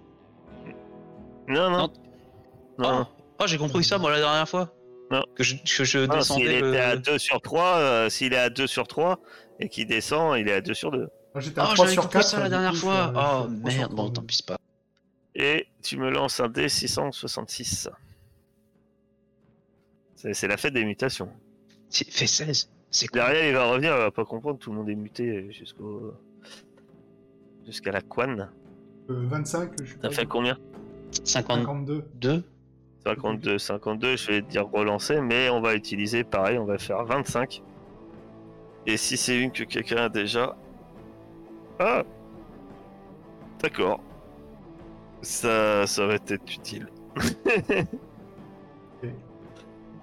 Non, non. Non. Non. Oh, j'ai compris ça, moi, la dernière fois. Non. Que je, que je Ah, descendais s'il le... était à 2 sur 3, s'il est à 2 sur 3 et qu'il descend, il est à 2 sur 2. Moi, J'étais à Oh, 3 j'avais sur compris 4. ça la dernière coup, fois. Oh, 3 sur merde, bon, 3. tant pis, c'est pas. Et tu me lances un dé 666. C'est c'est la fête des mutations. C'est fait 16. C'est Derrière, il va revenir, il va pas comprendre, tout le monde est muté jusqu'au. jusqu'à la Quan. Euh, 25, je suis Ça fait combien? 52. 52. 52, 52, je vais dire relancer, mais on va utiliser pareil, on va faire 25. Et si c'est une que quelqu'un a déjà. Ah D'accord. Ça, ça va être utile.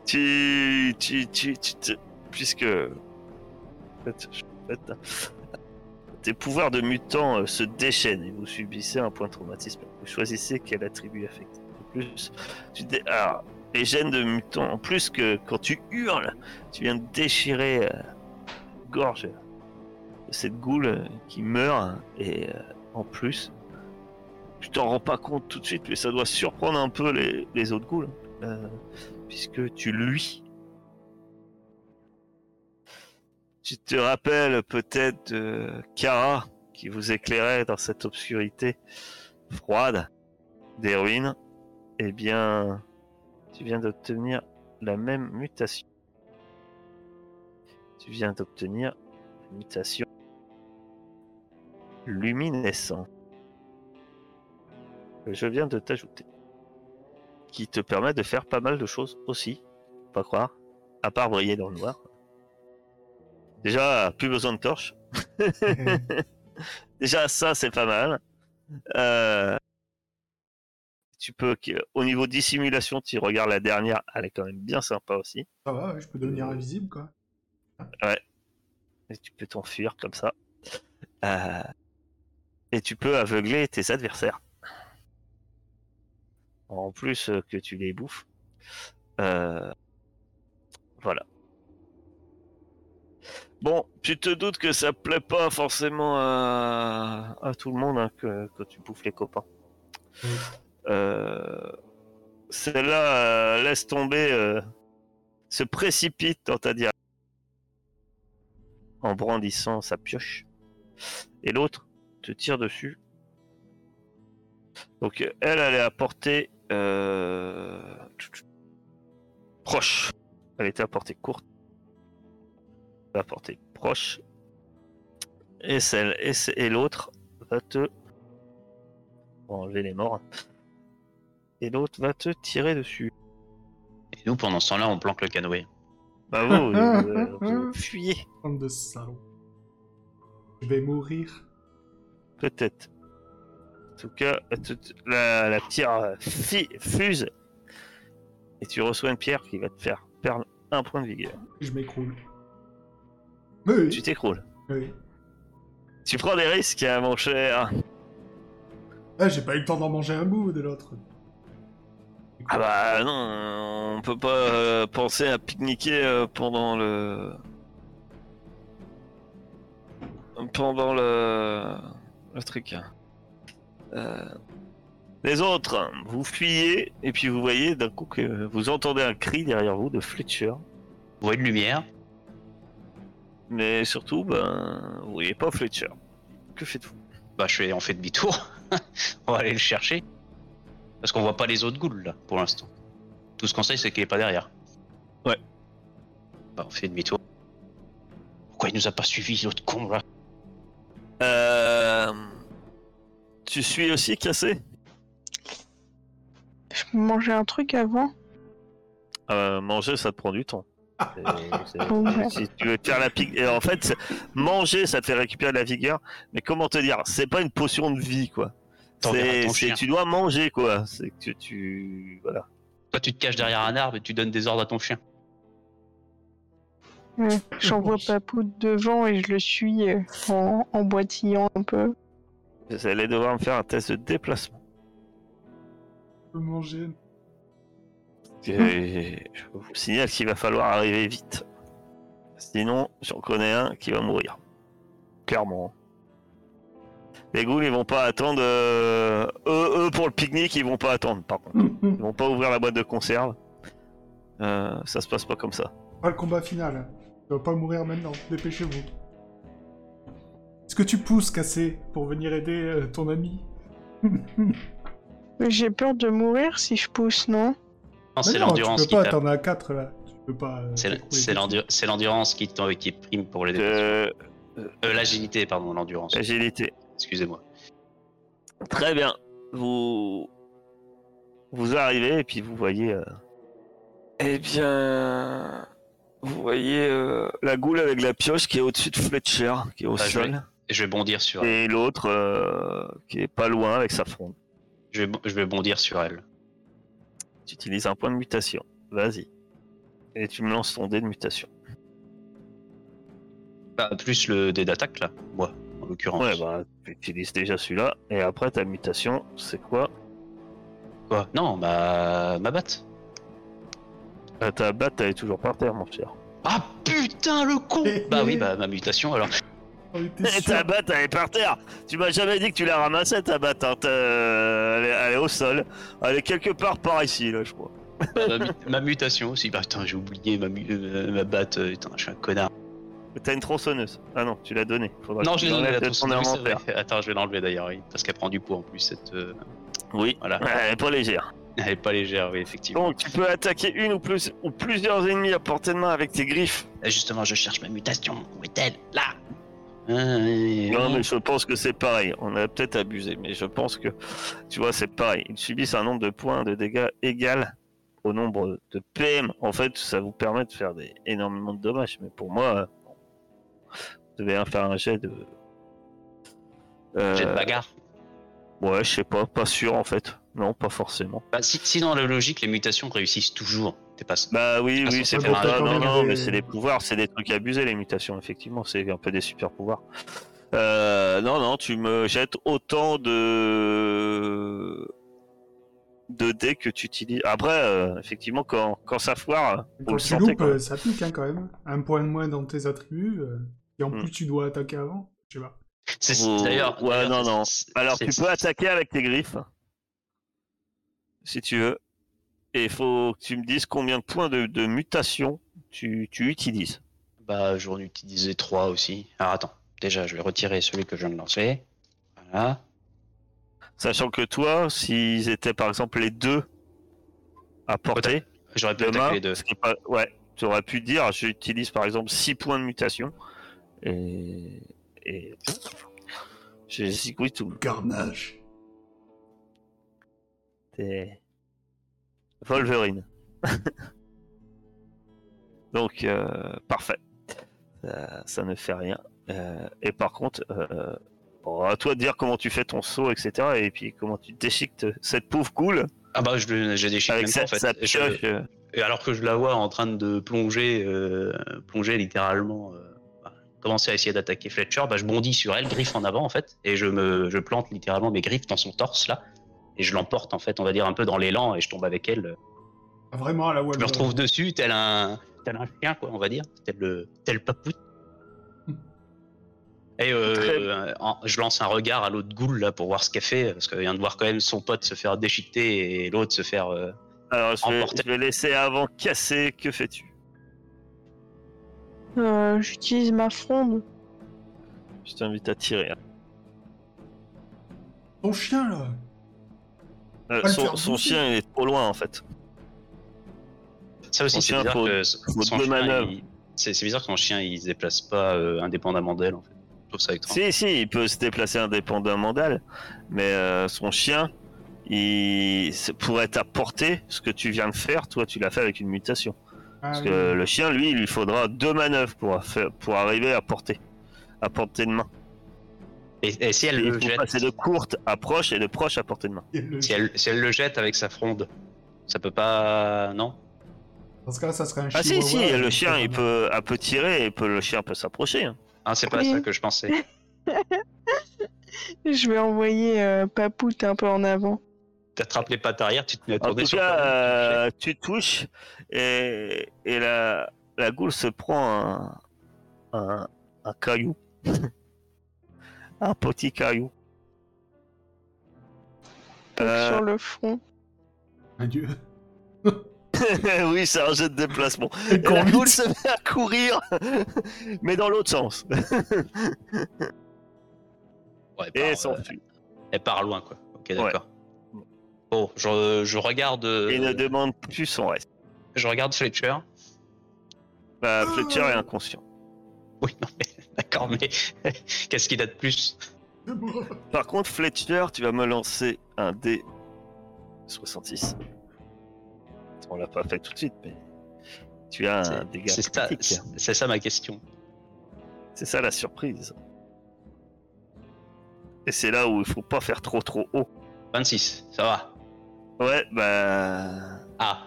tu, tu, tu, tu, Puisque. tes pouvoirs de mutant euh, se déchaînent et vous subissez un point de traumatisme. Vous choisissez quel attribut affecté le les gènes de mutant, en plus que quand tu hurles, tu viens de déchirer euh, gorge de cette goule euh, qui meurt. Et euh, en plus, tu t'en rends pas compte tout de suite, mais ça doit surprendre un peu les, autres goules. euh, puisque tu lui. Tu te rappelles peut-être de Kara qui vous éclairait dans cette obscurité froide des ruines. Eh bien, tu viens d'obtenir la même mutation. Tu viens d'obtenir la mutation luminescent. que Je viens de t'ajouter. Qui te permet de faire pas mal de choses aussi. Pas croire. À part briller dans le noir. Déjà, plus besoin de torche. Déjà, ça, c'est pas mal. Euh, tu peux, au niveau dissimulation, tu regardes la dernière, elle est quand même bien sympa aussi. Ça va, ouais, je peux devenir invisible, quoi. Et tu peux t'enfuir comme ça. Euh, et tu peux aveugler tes adversaires. En plus euh, que tu les bouffes. Euh, Voilà. Bon, tu te doutes que ça plaît pas forcément à, à tout le monde hein, que, que tu bouffes les copains. Euh, Celle-là euh, laisse tomber, euh, se précipite dans ta direction en brandissant sa pioche. Et l'autre te tire dessus. Donc elle, elle est à portée proche. Elle était à portée courte. À portée proche. Et celle et, l'autre va te enlever les morts. Et l'autre va te tirer dessus. Et nous, pendant ce temps-là, on planque le canoë. Bah vous, vous, fuyez Bande de salauds. Je vais mourir. peut-être. En tout cas, la, la pierre fi- fuse et tu reçois une pierre qui va te faire perdre un point de vigueur. Je m'écroule. Oui, Tu t'écroules. oui. Tu prends des risques, hein, mon cher. Ah, j'ai pas eu le temps d'en manger un bout de l'autre. Ah bah non, on peut pas euh, penser à pique-niquer euh, pendant le pendant le le truc. Euh, Les autres, vous fuyez et puis vous voyez d'un coup que vous entendez un cri derrière vous de Fletcher, Vous voyez de lumière? mais surtout, ben, vous voyez pas Fletcher. Que faites-vous? Bah, je fais, on fait demi-tour. on va aller le chercher. Parce qu'on voit pas les autres ghouls, là, pour l'instant. Tout ce qu'on sait, c'est qu'il est pas derrière. Bah, on fait demi-tour. Pourquoi il nous a pas suivi l'autre con là? Euh... Tu suis aussi cassé? Je peux manger un truc avant Euh, Manger, ça te prend du temps. Si tu veux faire la pique, et en fait, manger, ça te fait récupérer de la vigueur. Mais comment te dire, c'est pas une potion de vie, quoi. C'est, tu dois manger, quoi. C'est que tu, voilà. Toi, tu te caches derrière un arbre et tu donnes des ordres à ton chien. J'envoie Papout devant et je le suis euh, en, en boitillant un peu. Vous allez devoir me faire un test de déplacement. Je peux manger. Et je vous signale qu'il va falloir arriver vite. Sinon, j'en connais un qui va mourir. Clairement. Les ghouls, ils vont pas attendre. euh, Eux, eux, pour le pique-nique, ils vont pas attendre, par contre. Ils vont pas ouvrir la boîte de conserve. Euh, ça se passe pas comme ça. Pas le combat final. Tu dois pas mourir maintenant. Dépêchez-vous. Est-ce que tu pousses, Cassé, pour venir aider euh, ton ami J'ai peur de mourir si je pousse, non? Non, c'est l'endurance Tu qui peux pas, tape. t'en as 4 là. Tu peux pas. euh, C'est l'endurance qui, t'en- qui prime pour les déplacements. Euh, Euh, L'agilité, pardon, l'endurance. agilité. Excusez-moi. Très bien. Vous vous arrivez et puis vous voyez. euh, Eh bien, vous voyez euh, la goule avec la pioche qui est au-dessus de Fletcher, qui est au Ah, je sol, Et je vais bondir sur elle. et l'autre euh, qui est pas loin avec sa fronde. Je vais, je vais bondir sur elle. Tu utilises un point de mutation. Vas-y. Et tu me lances ton dé de mutation. Bah, plus le dé d'attaque, là. Moi, en l'occurrence. Ouais, bah, tu utilises déjà celui-là. Et après, ta mutation, c'est quoi Quoi? Non, bah, ma batte. Euh, Ta batte, elle est toujours par terre, mon cher. Ah putain, le con Bah oui, bah, ma mutation, alors. Et ta batte, elle est par terre. Tu m'as jamais dit que tu la ramassais, ta batte. hein. T'as- Elle, est, elle est au sol. Elle est quelque part par ici, là, je crois. ma, mu- ma mutation aussi. Bah putain, j'ai oublié ma, mu- euh, ma batte. euh, Putain, je suis un connard. T'as une tronçonneuse. Ah non, tu l'as donnée. Non, je l'ai donné l'enlèves la de ton tronçonneuse, inventaire. c'est vrai. Attends, je vais l'enlever d'ailleurs, oui, parce qu'elle prend du poids en plus. Cette, euh, Oui, Voilà. elle est pas légère. Elle est pas légère, oui, effectivement. Donc, tu peux attaquer une ou, plus, ou plusieurs ennemis à portée de main avec tes griffes. Et justement, je cherche ma mutation. Où est-elle? Là Euh, Non, mais je pense que c'est pareil. On a peut-être abusé, mais je pense que, tu vois, c'est pareil. Ils subissent un nombre de points de dégâts égal au nombre de PM. En fait, ça vous permet de faire des, énormément de dommages. Mais pour moi, vous devez faire un jet de. Euh, J'ai de bagarre. Ouais, je sais pas, pas sûr en fait. Non, pas forcément. Bah, si, si dans la logique, les mutations réussissent toujours. T'es pas. Bah oui, oui, c'est un- Non, non, mais des- c'est des pouvoirs, c'est des trucs abusés, les mutations, effectivement. C'est un peu des super pouvoirs. Euh, non, non, tu me jettes autant de de dés que tu utilises. Après, euh, effectivement, quand, quand ça foire, Quand le tu sentez. loupes, quoi. euh, ça pique hein, quand même. Un point de moins dans tes attributs. euh, et en Hmm. plus, tu dois attaquer avant. Je sais pas. C'est Vous- d'ailleurs. ouais, non, non. Alors, tu peux attaquer avec tes griffes, si tu veux. Et il faut que tu me dises combien de points de, de mutation tu, tu utilises. Bah, j'en utilisais trois aussi. Alors attends, déjà, je vais retirer celui que je viens de lancer. Voilà. Sachant que toi, s'ils étaient par exemple les deux à portée J'aurais pu les deux. pas- ouais, tu aurais pu dire j'utilise par exemple 6 points de mutation et. et... J'ai zigouille tout. Carnage. T'es. Wolverine. Donc, euh, parfait. Ça, ça ne fait rien. Euh, et par contre, euh, bon, à toi de dire comment tu fais ton saut, etc. Et puis comment tu déchiques cette pauvre coule Ah bah, je des chiffres avec même pas, en fait. je- euh, Et alors que je la vois en train de plonger, euh, plonger littéralement, euh, bah, commencer à essayer d'attaquer Fletcher, bah, je bondis sur elle, griffe en avant en fait, et je me, je plante littéralement mes griffes dans son torse là, et je l'emporte en fait, on va dire un peu dans l'élan, et je tombe avec elle. Ah, Vraiment à la Je me retrouve dessus, tel un, tel un chien quoi, on va dire, tel le, tel papout. Et euh, en- je lance un regard à l'autre goule là pour voir ce qu'elle fait, parce qu'elle vient de voir quand même son pote se faire déchiqueter et l'autre se faire. euh, Alors, je vais, je vais laisser avant casser. Que fais-tu? Euh, J'utilise ma fronde. Je t'invite à tirer. hein. Ton chien là. Euh, son chien il est trop loin en fait. Ça aussi, c'est bizarre que son chien, il, bizarre que son chien il se déplace pas euh, indépendamment d'elle en fait. Je trouve ça étrange. Si, si, il peut se déplacer indépendamment d'elle, mais euh, son chien, il pourrait t'apporter ce que tu viens de faire. Toi, tu l'as fait avec une mutation. Ah, Parce oui. que le chien, lui, il lui faudra deux manœuvres pour, faire, pour arriver à porter, à portée de main. Et, et si elle il le faut jette, passer de courte approche et de proche à portée de main. Et le- si elle, si elle le jette avec sa fronde, ça peut pas. Non? Dans ce cas-là, ça serait un Ah si, si, le chien, il peut, elle peut tirer et peut, le chien peut s'approcher. hein. Ah, c'est pas Oui. ça que je pensais. Je vais envoyer euh, Papout un peu en avant. T'attrapes les pattes arrière, tu te mets à En tourner tout sur cas, euh, tu touches et, et la, la goule se prend un, un, un caillou. un petit caillou. Donc Euh, sur le front. Un dieu. oui, c'est un jet de déplacement. Et se met à courir, mais dans l'autre sens. ouais, elle Et s'enfuit. Euh, elle part loin, quoi. Ok, d'accord. Ouais. Bon, je, regarde. Euh, Et ne demande plus son reste. Je regarde Fletcher. Bah, Fletcher est inconscient. Oui, d'accord, mais qu'est-ce qu'il a de plus? Par contre, Fletcher, tu vas me lancer un D66 fait. On l'a pas fait tout de suite, mais tu as un dégât. C'est ça ma question. C'est ça la surprise. Et c'est là où il faut pas faire trop trop haut. 26, ça va. Ouais, bah. Ah.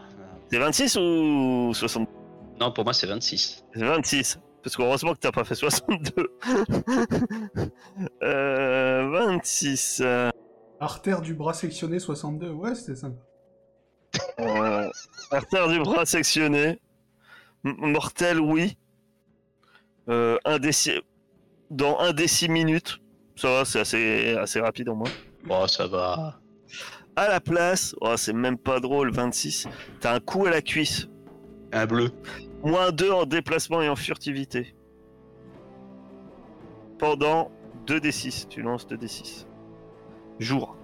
C'est 26 ou 60 Non, pour moi c'est 26. C'est 26. Parce qu'heureusement que t'as pas fait 62. euh, 26. Euh, Artère du bras sectionné 62, ouais, c'était sympa euh, artère du bras sectionné. M- Mortel, oui. Euh, un six- Dans un des 6 minutes. Ça va, c'est assez, assez rapide en moins. Bon, ça va. À la place, oh, c'est même pas drôle, 26. T'as un coup à la cuisse. Un bleu. Moins 2 en déplacement et en furtivité. Pendant 2d6. Tu lances 2d6. Jour.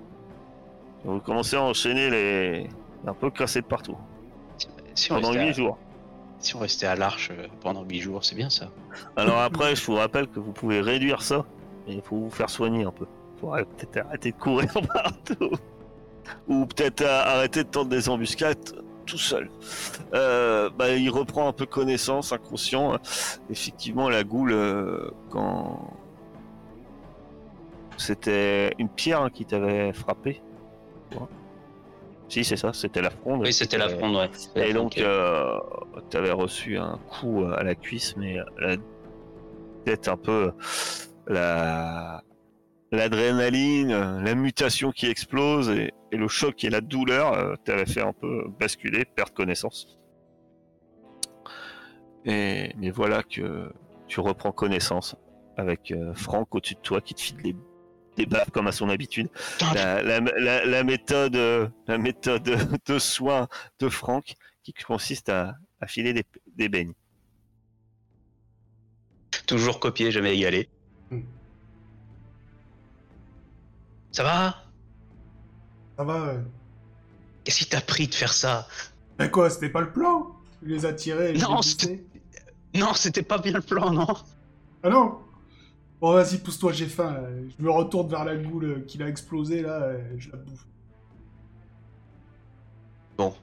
Vous commencez à enchaîner les. Un peu cassé de partout. Si on, Pendant restait 8 à, jours. si on restait à l'arche euh, pendant 8 jours, c'est bien ça. Alors après, je vous rappelle que vous pouvez réduire ça. Mais il faut vous faire soigner un peu. Faut arrêter- peut-être arrêter de courir partout. Ou peut-être euh, arrêter de tendre des embuscades tout seul. Euh, bah, il reprend un peu connaissance, inconscient. Effectivement, la goule, euh, quand c'était une pierre hein, qui t'avait frappé. Si, c'est ça, c'était la fronde. Oui, c'était la Euh, fronde, ouais. Et donc, euh, tu avais reçu un coup à la cuisse, mais la tête un peu la l'adrénaline, la mutation qui explose et, et le choc et la douleur euh, t'avait fait un peu basculer, perdre connaissance. Et mais voilà que tu reprends connaissance avec euh, Franck au-dessus de toi qui te file des, des baffes comme à son habitude la, la, la- la méthode, euh, la méthode de soin de Franck qui consiste à, à filer des, des beignes. Toujours copié, jamais égalé. Hmm. Ça va? Ça va. Qu'est-ce qui t'a pris de faire ça? Mais quoi, c'était pas le plan? Tu les as tirés et c'était- Non, c'était pas bien le plan, non? Ah non? Bon, vas-y, pousse-toi, j'ai faim. là. Je me retourne vers la goule euh, qui a explosé, là, euh, je la bouffe. Bon.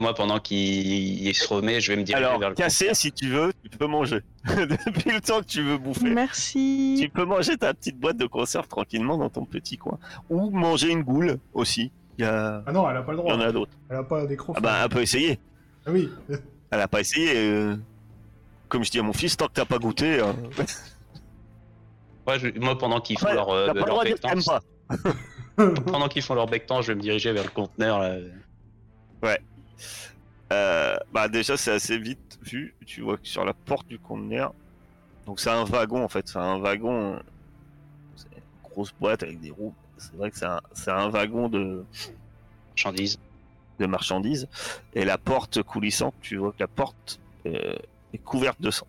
Moi, pendant qu'il il se remet, je vais me diriger Alors, vers le cassé, si tu veux, tu peux manger. Depuis le temps que tu veux bouffer. Merci. Tu peux manger ta petite boîte de conserve tranquillement dans ton petit coin. Ou manger une goule aussi. Il y, a... Ah non, elle a pas le il y droit. en a d'autres. Elle a pas d'écran. Ah bah, elle peut essayer. Ah oui. Elle a pas essayé. euh, Comme je dis à mon fils, tant que t'as pas goûté, euh, Ouais, je- moi, pendant qu'ils font ouais, leur, euh, leur bectance, pendant qu'ils font leur je vais me diriger vers le conteneur. Là. Euh, bah déjà c'est assez vite vu. Tu vois que sur la porte du conteneur, donc c'est un wagon en fait, c'est un wagon, c'est une grosse boîte avec des roues. C'est vrai que c'est un, c'est un wagon de, Marchandise. de marchandises et la porte coulissante, tu vois que la porte euh, est couverte de sang.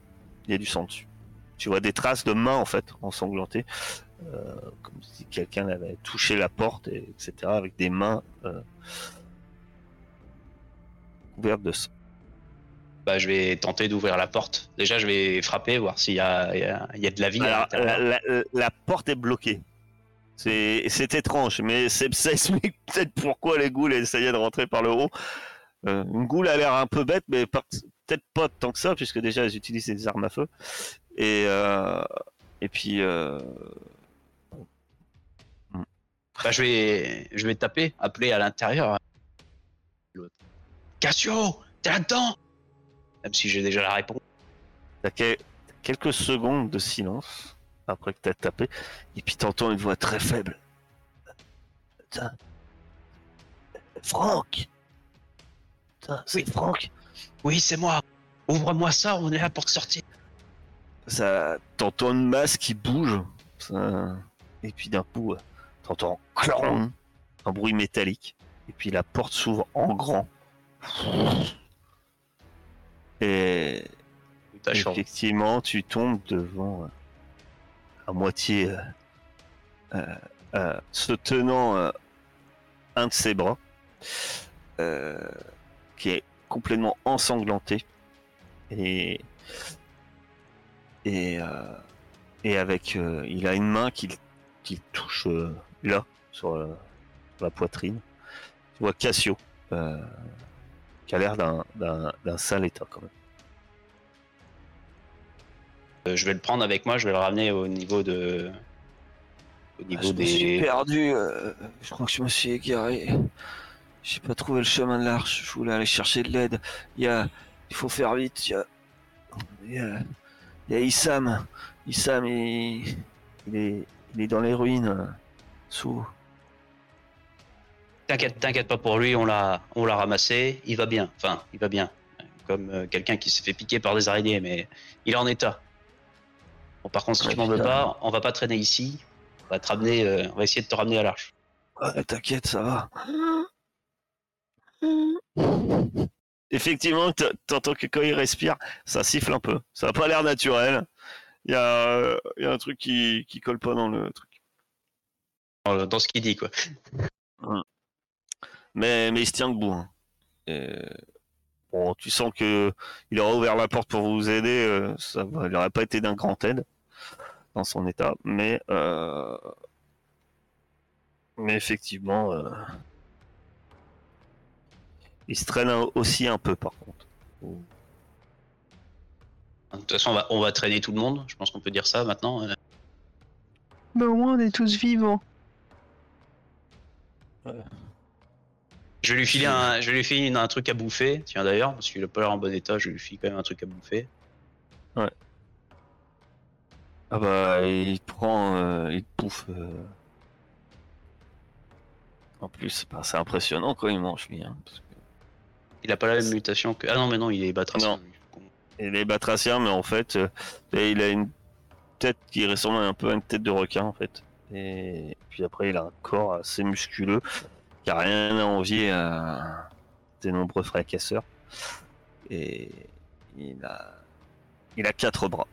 Il y a du sang dessus. Tu vois des traces de mains en fait ensanglantées, euh, comme si quelqu'un avait touché la porte, et, etc. Avec des mains euh, couvertes de sang. Bah, je vais tenter d'ouvrir la porte. Déjà, je vais frapper, voir s'il y a, y y de la vie. Alors, la, la- la porte est bloquée. C'est étrange, mais c'est- ça explique peut-être pourquoi les ghouls essayaient de rentrer par le haut. Euh, une goule a l'air un peu bête, mais peut-être pas tant que ça, puisque déjà elles utilisent des armes à feu. Et, euh, et puis, euh, Bah, je vais, je vais taper, appeler à l'intérieur. L'autre. Cassio, t'es là-dedans? Même si j'ai déjà la réponse. t'as que- quelques secondes de silence après que t'as tapé, et puis t'entends une voix très faible. Putain. Franck Putain, c'est Oui. Franck Oui, c'est moi. Ouvre-moi ça, on est là pour te sortir. Ça t'entends une masse qui bouge. Ça- et puis d'un coup euh, t'entends clang un bruit métallique. Et puis la porte s'ouvre en grand. Et effectivement tu tombes devant euh, à moitié euh, euh, euh, se tenant un de ses bras qui est complètement ensanglanté. Et et euh, et avec euh, il a une main qui qui touche euh, là sur, la- sur la poitrine tu vois Cassio qui a l'air d'un sale état quand même Euh, je vais le prendre avec moi, je vais le ramener au niveau de. Au niveau Ah, je me suis des. perdu. euh, je crois que je me suis égaré. J'ai pas trouvé le chemin de l'arche. Je voulais aller chercher de l'aide. Il y a, il faut faire vite. Il y a, il y a, il y a Issam. Issam, il, il est, il est dans les ruines. euh, Sous. T'inquiète, t'inquiète pas pour lui, on l'a, on l'a ramassé, il va bien. Enfin, il va bien. Comme euh, quelqu'un qui s'est fait piquer par des araignées, mais il est en état. Bon, par contre, si Ouais, tu m'en veux pas, on va pas traîner ici. On va te ramener, euh, on va essayer de te ramener à l'arche. Ouais, t'inquiète, ça va. Effectivement, t'entends que quand il respire, ça siffle un peu. Ça a pas l'air naturel. Il y a, euh, il y a un truc qui, qui colle pas dans le truc. Dans ce qu'il dit, quoi. Mais, mais il se tient debout. hein. Et, bon, tu sens que il aura ouvert la porte pour vous aider. euh, ça va, il n'aurait pas été d'un grand aide dans son état, mais euh, mais effectivement, euh, il se traîne aussi un peu par contre. De toute façon, on va, on va traîner tout le monde. Je pense qu'on peut dire ça maintenant. euh. Mais au moins, on est tous vivants. Je vais lui filer un, je vais lui filer une- un truc à bouffer. Tiens d'ailleurs, parce qu'il a pas l'air en bon état, je lui file quand même un truc à bouffer. Ah bah il prend, euh, il bouffe. euh. En plus, bah, c'est impressionnant quand il mange lui. Hein, parce que- Il a pas la même mutation que. Ah non, mais non, il est batracien. Il est batracien, mais en fait, euh, il a une tête qui ressemble un peu à une tête de requin, en fait. Et puis après, il a un corps assez musculeux, qui a rien à envier à des nombreux fracasseurs. Et il a, il a quatre bras.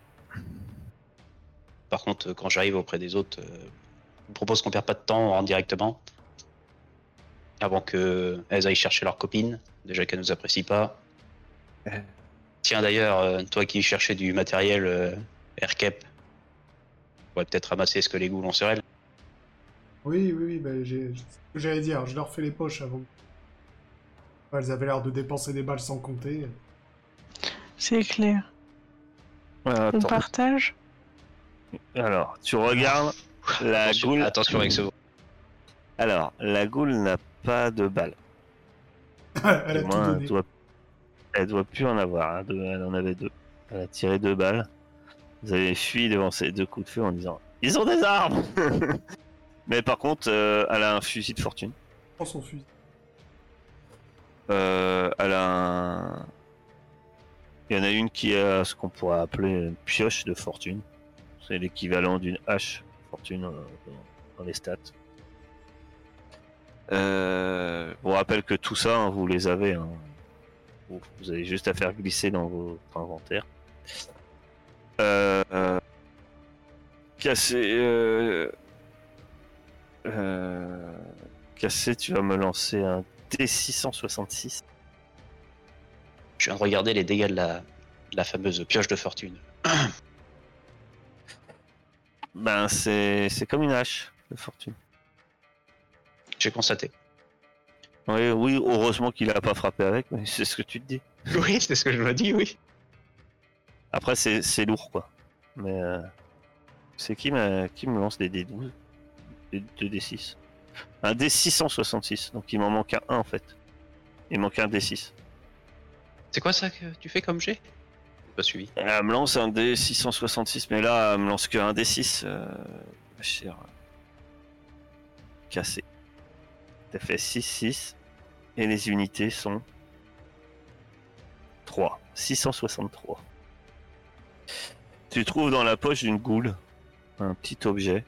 Par contre, quand j'arrive auprès des autres, euh, je vous propose qu'on perde pas de temps, on rentre directement. Avant qu'elles aillent chercher leur copine, déjà qu'elles nous apprécient pas. Euh. Tiens d'ailleurs, euh, toi qui cherchais du matériel euh, AirCap, on va peut-être ramasser ce que les ghouls ont sur elles. Oui, oui, oui, bah, j'allais dire, je leur fais les poches avant. Elles avaient l'air de dépenser des balles sans compter. C'est clair. Ah, On partage Alors, tu regardes, la attention, goule. attention avec ce Alors, la goule n'a pas de balles. Elle a tout moins, elle doit, elle doit plus en avoir. hein, deux- elle en avait deux. Elle a tiré deux balles. Vous avez fui devant ces deux coups de feu en disant Ils ont des armes Mais par contre, euh, elle a un fusil de fortune. Prends son fusil. Euh, elle a un. Il y en a une qui a ce qu'on pourrait appeler une pioche de fortune. C'est l'équivalent d'une hache fortune euh, dans les stats. Euh, vous rappelle que tout ça, hein, vous les avez. hein. Vous, vous avez juste à faire glisser dans votre inventaire. Euh, euh, Cassé. Euh, euh, Cassé, tu vas me lancer un D666. Je viens de regarder les dégâts de la, de la fameuse pioche de fortune. Ben, c'est c'est comme une hache de fortune. J'ai constaté. Oui, oui heureusement qu'il a pas frappé avec, mais c'est ce que tu te dis. Oui, c'est ce que je me dis, oui. Après, c'est c'est lourd, quoi. Mais euh, c'est qui, m'a- qui me lance des D12 Des 2 D6 Un D666, donc il m'en manque un 1 en fait. Il manque un D6. C'est quoi ça que tu fais comme J'ai Pas suivi. Elle me lance un D666, mais là, elle me lance que un D6. Euh, chère. Cassé. Fait 6-6. Et les unités sont 3. 663. Tu trouves dans la poche d'une goule un petit objet.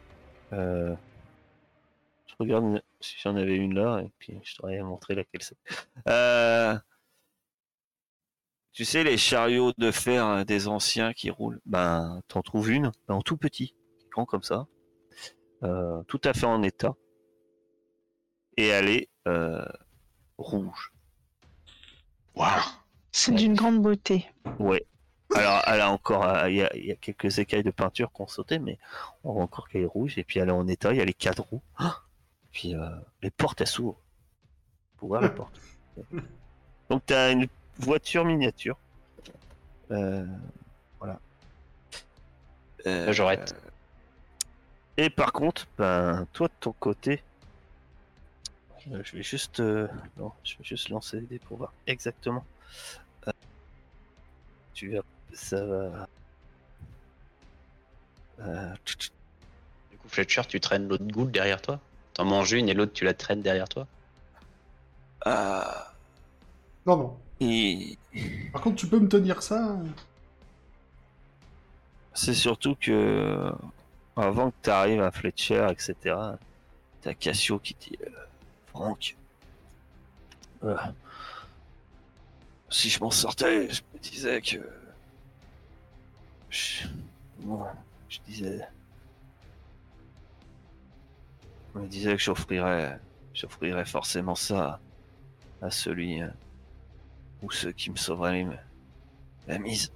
Euh, je regarde si j'en avais une là, et puis je t'aurais montré laquelle c'est. Euh, tu sais, les chariots de fer euh, des anciens qui roulent, ben, t'en trouves une, ben, en tout petit, grand comme ça, euh, tout à fait en état, et elle est euh, rouge. Waouh C'est Ouais. d'une grande beauté. Ouais. Alors, elle a encore, euh, il y, a, il y a quelques écailles de peinture qui ont sauté, mais on voit encore qu'elle est rouge, et puis elle est en état, il y a les quatre roues, Ah puis euh, les portes, elles s'ouvrent. Pour voir les portes. Donc, t'as une voiture miniature. Euh, voilà. Euh, Là, j'arrête. Et par contre, ben, toi de ton côté, euh, je vais juste, euh, non, je vais juste lancer les dés pour voir exactement. Euh, tu vas, ça va. Euh, Du coup, Fletcher, tu traînes l'autre goule derrière toi T'en manges une et l'autre, tu la traînes derrière toi ah, Non, non. et Par contre, tu peux me tenir ça c'est surtout que avant que tu arrives à Fletcher, etc., t'as Cassio qui dit euh, Franck, euh, si je m'en sortais, je me disais que. Je, je disais. Je me disais que j'offrirais. J'offrirais forcément ça à celui euh, ou ceux qui me sauveraient la mise.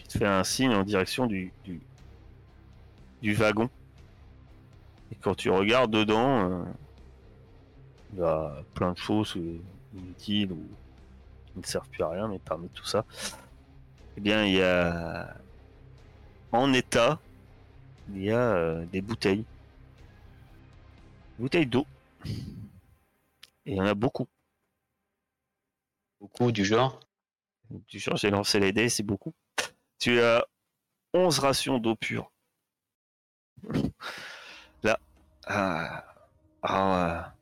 Il te fait un signe en direction du, du, du wagon. Et quand tu regardes dedans, euh, il y a plein de choses euh, inutiles ou qui ne servent plus à rien, mais parmi tout ça, eh bien, il y a en état, il y a euh, des bouteilles. Bouteilles d'eau. Et il y en a beaucoup. Beaucoup du genre. Du genre, j'ai lancé les dés, c'est beaucoup. Tu as 11 rations d'eau pure. Là. Ah, ah,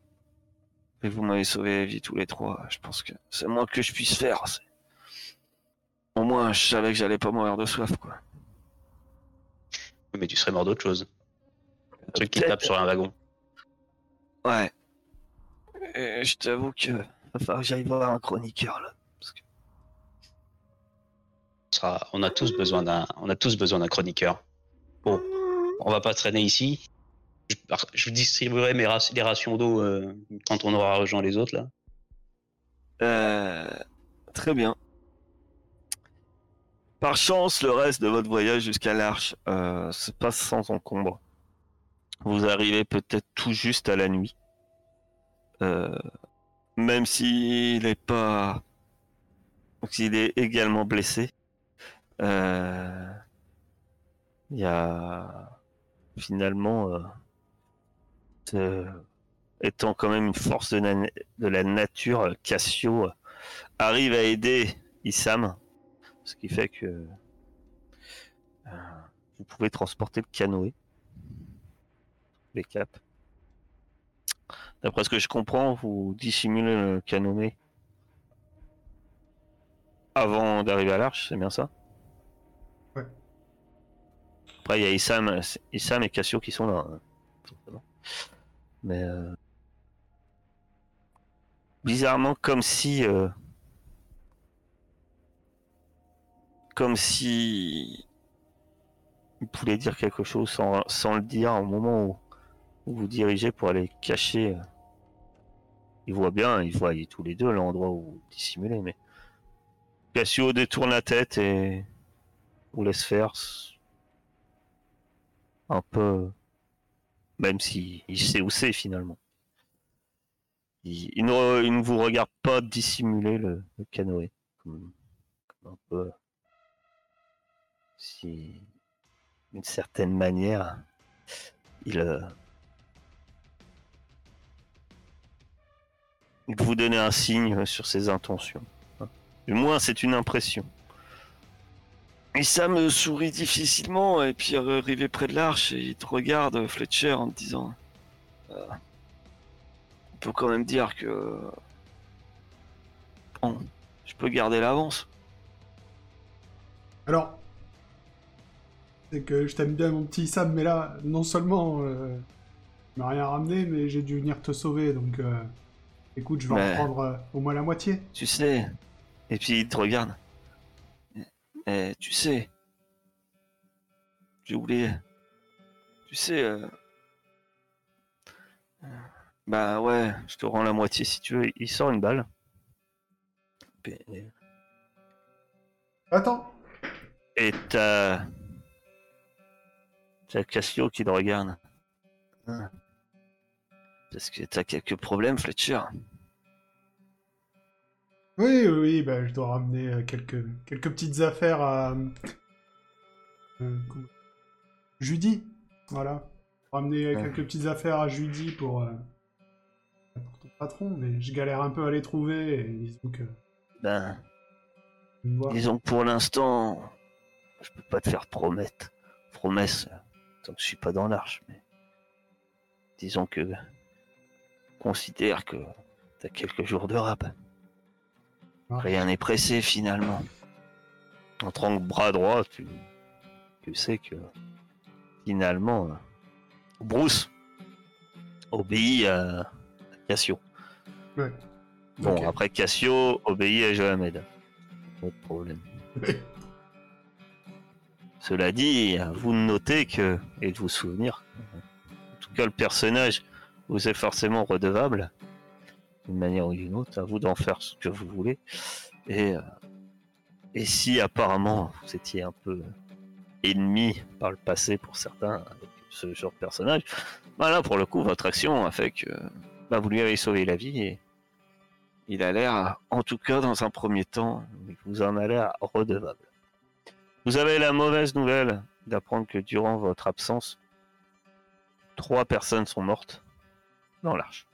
Et vous m'avez sauvé la vie tous les trois. Je pense que c'est moins que je puisse faire. Au moins, je savais que j'allais pas mourir de soif, quoi. Mais tu serais mort d'autre chose. Un truc qui tape sur un wagon. Ouais. Et je t'avoue que va falloir que j'aille voir un chroniqueur, là. Parce que... On a tous besoin d'un, on a tous besoin d'un chroniqueur. Bon, on va pas traîner ici. Je, distribuerai mes rations d'eau euh, quand on aura rejoint les autres là. Euh, très bien. Par chance, le reste de votre voyage jusqu'à l'Arche euh, se passe sans encombre. Vous arrivez peut-être tout juste à la nuit. Même s'il n'est pas... S'il est également blessé. Il y a finalement... euh, étant quand même une force de, na- de la nature, euh, Cassio euh, arrive à aider Issam, ce qui fait que vous pouvez transporter le canoë, les caps. D'après ce que je comprends, vous dissimulez le canoë avant d'arriver à l'arche, c'est bien ça? Ouais. Après, il y a Issam, Issam et Cassio qui sont là. hein. Mais euh, bizarrement comme si euh, comme si il pouvait dire quelque chose sans, le dire au moment où, où vous dirigez pour aller cacher euh, il voit bien il voit tous les deux l'endroit où vous dissimulez mais Cassio détourne la tête et vous laisse faire. Un peu. Même s'il il sait où c'est finalement. Il, ne, vous regarde pas dissimuler le, canoë. Peu. Si. D'une certaine manière. Il. euh, vous donne un signe sur ses intentions. hein. Du moins, c'est une impression. Et ça me sourit difficilement, et puis arrivé près de l'arche, et il te regarde, Fletcher, en te disant euh, On peut quand même dire que. Bon, je peux garder l'avance. Alors, c'est que je t'aime bien, mon petit Sam, mais là, non seulement euh, tu m'as rien ramené, mais j'ai dû venir te sauver, donc euh, écoute, je vais Mais- en prendre euh, au moins la moitié. Tu sais. Et puis il te regarde. Eh, tu sais. J'ai oublié. Tu sais. euh, Bah ouais, je te rends la moitié si tu veux. Il sort une balle. Attends, Et t'as. T'as Cassio qui le regarde. Ah. Parce que t'as quelques problèmes, Fletcher. Oui, oui, oui, bah, je dois ramener euh, quelques, quelques petites affaires à... euh, Judy, voilà. Ramener euh, Ouais. quelques petites affaires à Judy pour, euh, pour ton patron, mais je galère un peu à les trouver, et disons que... Ben, disons que pour l'instant, je peux pas te faire promettre. Promesse, tant que je suis pas dans l'arche, mais. Disons que. Considère que t'as quelques jours de rap. Rien n'est pressé finalement. En tant que bras droit, tu, tu sais que finalement, euh, Bruce obéit à, Cassio. Ouais. Bon, après Cassio obéit à Johamed. Pas de problème. Cela dit, à vous de noter que, et de vous souvenir, en tout cas le personnage vous est forcément redevable, d'une manière ou d'une autre, à vous d'en faire ce que vous voulez. Et, euh, et si apparemment vous étiez un peu ennemi par le passé pour certains avec ce genre de personnage, bah là pour le coup votre action a fait que bah, vous lui avez sauvé la vie et il a l'air, en tout cas dans un premier temps, vous en a l'air redevable. Vous avez la mauvaise nouvelle d'apprendre que durant votre absence, trois personnes sont mortes dans l'arche.